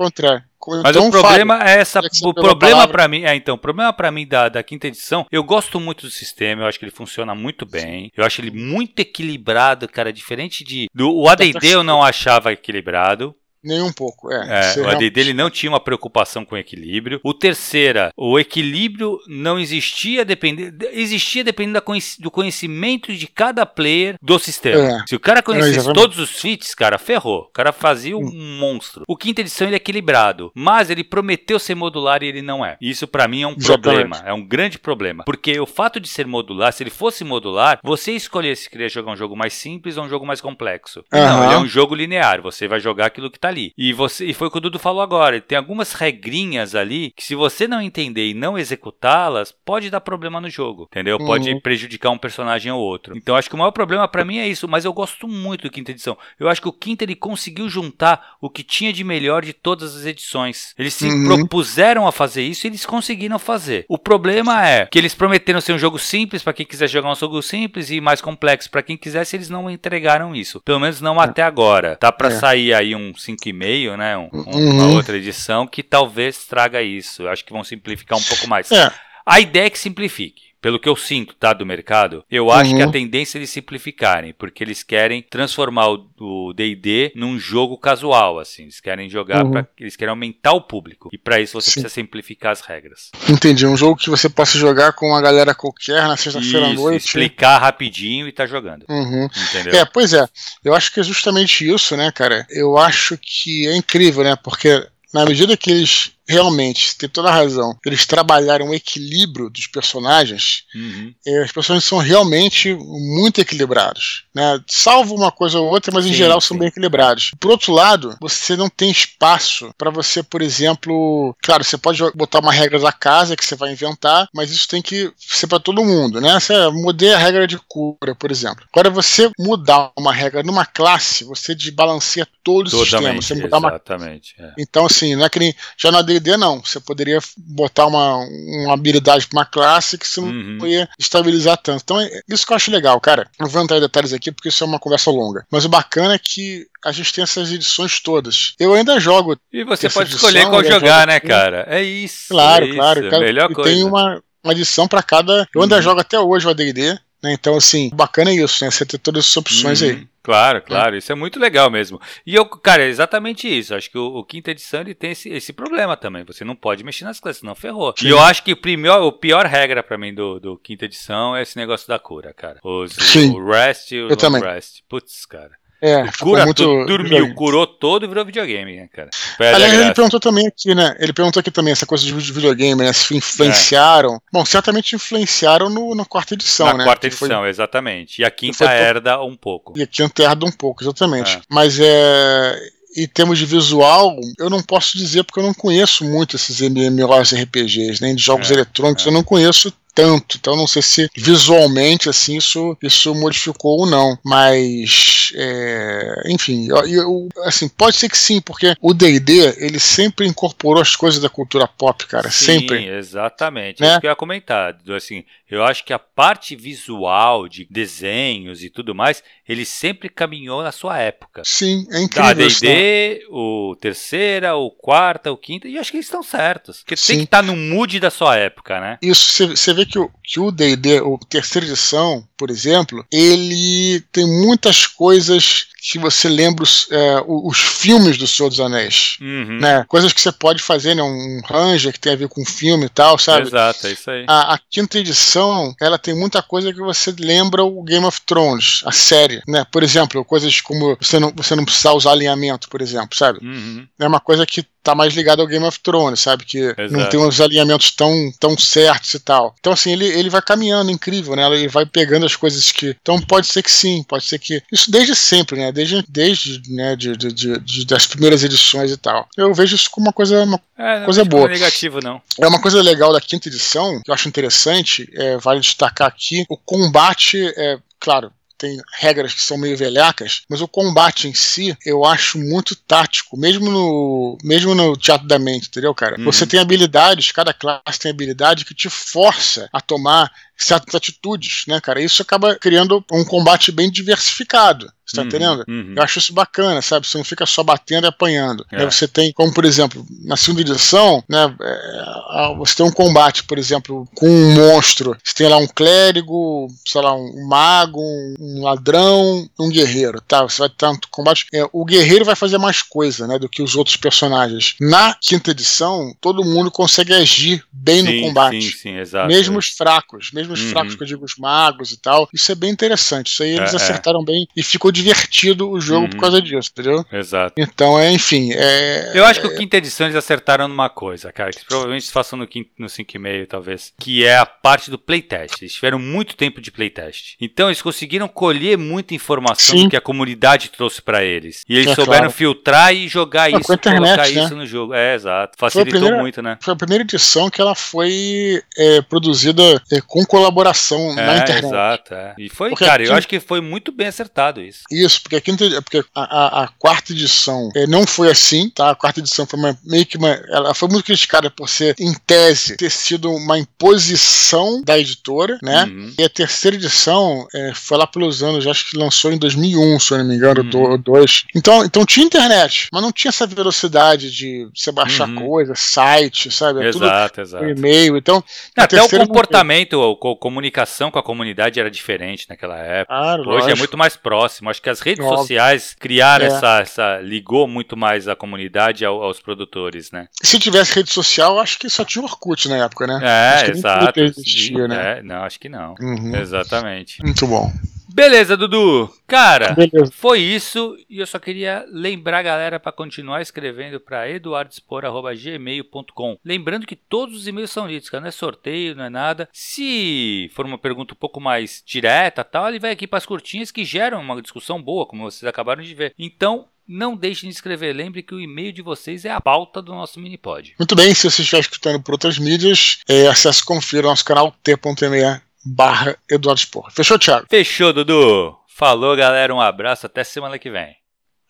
Mas o problema Fábio, é essa. O problema para mim. É, então, o problema para mim da, da quinta edição, eu gosto muito do sistema, eu acho que ele funciona muito bem. Eu acho ele muito equilibrado, cara. Diferente de. Do, o ADD eu não achava equilibrado. Nem um pouco, é. é o AD dele não tinha uma preocupação com equilíbrio. O terceira, o equilíbrio não existia dependendo, existia dependendo do conhecimento de cada player do sistema. É. Se o cara conhecesse é, todos os feats, cara, ferrou. O cara fazia um hum. monstro. O quinta edição ele é equilibrado, mas ele prometeu ser modular e ele não é. Isso para mim é um Exatamente. problema, é um grande problema. Porque o fato de ser modular, se ele fosse modular, você escolher se queria jogar um jogo mais simples ou um jogo mais complexo. Uhum. Não, ele é um jogo linear, você vai jogar aquilo que tá ali. E você e foi o que o Dudu falou agora. Tem algumas regrinhas ali que se você não entender e não executá-las, pode dar problema no jogo, entendeu? Uhum. Pode prejudicar um personagem ou outro. Então acho que o maior problema para mim é isso, mas eu gosto muito do quinta edição. Eu acho que o quinta ele conseguiu juntar o que tinha de melhor de todas as edições. Eles se uhum. propuseram a fazer isso e eles conseguiram fazer. O problema é que eles prometeram ser um jogo simples para quem quiser jogar um jogo simples e mais complexo para quem quisesse, eles não entregaram isso. Pelo menos não é. até agora. Tá para é. sair aí um 5,5, né? Um, um, uhum. Uma outra edição que talvez traga isso. Eu acho que vão simplificar um pouco mais. É. A ideia é que simplifique pelo que eu sinto, tá, do mercado, eu acho uhum. que a uhum. tendência é eles simplificarem, porque eles querem transformar o D&D num jogo casual, assim, eles querem jogar, uhum. Pra, eles querem aumentar o público, e para isso você Sim. precisa simplificar as regras. Entendi, um jogo que você possa jogar com uma galera qualquer na sexta-feira à noite. explicar rapidinho e tá jogando. Uhum. Entendeu? É, pois é, eu acho que é justamente isso, né, cara, eu acho que é incrível, né, porque na medida que eles realmente, tem toda a razão, eles trabalharam o equilíbrio dos personagens, uhum. Os personagens são realmente muito equilibrados. Né? Salvo uma coisa ou outra, mas sim, em geral sim. são bem equilibrados. Por outro lado, você não tem espaço para você, por exemplo. Claro, você pode botar uma regra da casa que você vai inventar, mas isso tem que ser para todo mundo. Né? Você mudei a regra de cura, por exemplo. Agora, você mudar uma regra numa classe, você desbalanceia todo o sistema. Você mudar exatamente. Uma... É. Então, assim, não é que nem. Já na D&D não. Você poderia botar uma, uma habilidade para uma classe que você uhum. não ia estabilizar tanto. Então, é isso que eu acho legal, cara. Não vou entrar em detalhes aqui porque isso é uma conversa longa. Mas o bacana é que a gente tem essas edições todas. Eu ainda jogo. E você pode edição, escolher qual jogar, né, cara? É isso. Claro, é claro. Isso, melhor e coisa. tem uma, uma edição para cada. Eu ainda uhum. jogo até hoje o ADD. Né? Então, assim, bacana é isso, né? Você ter todas essas opções uhum. aí. Claro, claro, isso é muito legal mesmo. E eu, cara, é exatamente isso. Acho que o, o quinta edição ele tem esse, esse problema também. Você não pode mexer nas classes, senão ferrou. Sim. E eu acho que o, pior, o pior regra para mim do, do quinta edição é esse negócio da cura, cara. Os, Sim. o rest e o eu long rest. Putz, cara. É, cura muito tudo, dormiu, curou todo e virou videogame, né, cara? Aliás, ele perguntou também aqui, né? Ele perguntou aqui também essa coisa de videogame, né? Se influenciaram. É. Bom, certamente influenciaram no, na quarta edição, na né? Na quarta edição, foi... exatamente. E a quinta herda um pouco. E a quinta herda um pouco, exatamente. É. Mas é em termos de visual, eu não posso dizer porque eu não conheço muito esses MMORPGs, nem de jogos é, eletrônicos, é. eu não conheço tanto. Então não sei se visualmente assim isso, isso modificou ou não. Mas é, enfim, eu, eu, assim, pode ser que sim, porque o D&D ele sempre incorporou as coisas da cultura pop, cara, sim, sempre. exatamente. Né? Isso que eu ia comentar, assim, eu acho que a parte visual de desenhos e tudo mais, ele sempre caminhou na sua época. Sim, é incrível. A D&D, o terceira, o quarta, o quinta, e acho que eles estão certos. Porque sim. tem que estar no mood da sua época, né? Isso, você vê que o que o D&D, o terceira edição, por exemplo, ele tem muitas coisas que você lembra os, é, os filmes do Senhor dos Anéis. Uhum. Né? Coisas que você pode fazer, né? Um ranger que tem a ver com filme e tal, sabe? Exato, é isso aí. A, a, quinta edição, ela tem muita coisa que você lembra o Game of Thrones, a série, né? Por exemplo, coisas como você não, você não precisar usar alinhamento, por exemplo, sabe? Uhum. É uma coisa que tá mais ligado ao Game of Thrones, sabe? Que Exato. não tem uns alinhamentos tão, tão certos e tal. Então, assim, ele, ele vai caminhando, incrível, né? Ele vai pegando as coisas que. Então, pode ser que sim, pode ser que. Isso desde sempre, né? Desde, desde né, de, de, de, de das primeiras edições e tal. Eu vejo isso como uma coisa, uma é, coisa boa. Não é negativo, não. É uma coisa legal da quinta edição, que eu acho interessante, é, vale destacar aqui, o combate, é, claro, tem regras que são meio velhacas, mas o combate em si eu acho muito tático, mesmo no, mesmo no teatro da mente, entendeu, cara? Uhum. Você tem habilidades, cada classe tem habilidade que te força a tomar certas atitudes, né, cara? Isso acaba criando um combate bem diversificado. Você tá uhum, entendendo? Uhum. Eu acho isso bacana, sabe? Você não fica só batendo e apanhando. É. Você tem, como por exemplo, na segunda edição, né? É, você tem um combate, por exemplo, com um monstro. Você tem lá um clérigo, sei lá, um mago, um ladrão, um guerreiro, tá? Você vai ter um combate. É, o guerreiro vai fazer mais coisa, né? Do que os outros personagens. Na quinta edição, todo mundo consegue agir bem sim, no combate. Sim, sim, exato. Mesmo os fracos, mesmo nos uhum. fracos, que eu digo, os magos e tal. Isso é bem interessante. Isso aí eles é, é. acertaram é. bem e ficou divertido o jogo uhum. por causa disso, entendeu? Exato. Então, é, enfim. É, eu acho que o quinta edição eles acertaram numa coisa, cara, que provavelmente eles façam no, quinto, no 5,5, talvez, que é a parte do playtest. Eles tiveram muito tempo de playtest. Então, eles conseguiram colher muita informação Sim. que a comunidade trouxe para eles. E eles é, souberam claro. filtrar e jogar Não, isso, internet, colocar né? isso no jogo. É, exato. Facilitou primeira, muito, né? Foi a primeira edição que ela foi é, produzida é, com colaboração na internet. Exato, é. E foi, porque cara, eu acho que foi muito bem acertado isso. Isso, porque a, quinta, porque a, a, a quarta edição é, não foi assim, tá? A quarta edição foi uma, meio que uma. Ela foi muito criticada por ser, em tese, ter sido uma imposição da editora, né? Uhum. E a terceira edição é, foi lá pelos anos, acho que lançou em 2001, se eu não me engano, uhum. dois. Então, então tinha internet, mas não tinha essa velocidade de você baixar uhum. coisas, site, sabe? É exato, exato. E-mail. Então, até o comportamento, comunicação com a comunidade era diferente naquela época. Claro, Hoje é lógico. é muito mais próximo. Acho que as redes Óbvio. sociais criaram é. essa, essa. ligou muito mais a comunidade ao, aos produtores, né? Se tivesse rede social, acho que só tinha Orkut na época, né? É, exato. Existia, né? É, não, acho que não. Uhum. Exatamente. Muito bom. Beleza, Dudu. Cara, Beleza. foi isso e eu só queria lembrar a galera para continuar escrevendo para eduardespor@gmail.com. Lembrando que todos os e-mails são lidos, cara, não é sorteio, não é nada. Se for uma pergunta um pouco mais direta, tal, ele vai aqui para as curtinhas que geram uma discussão boa, como vocês acabaram de ver. Então, não deixem de escrever. Lembre que o e-mail de vocês é a pauta do nosso Minipod. Muito bem, se você estiver escutando por outras mídias, é, acesse e confira nosso canal t.me barra Eduardo Spor. Fechou, Thiago? Fechou, Dudu. Falou, galera. Um abraço. Até semana que vem.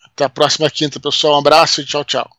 Até a próxima quinta, pessoal. Um abraço e tchau, tchau.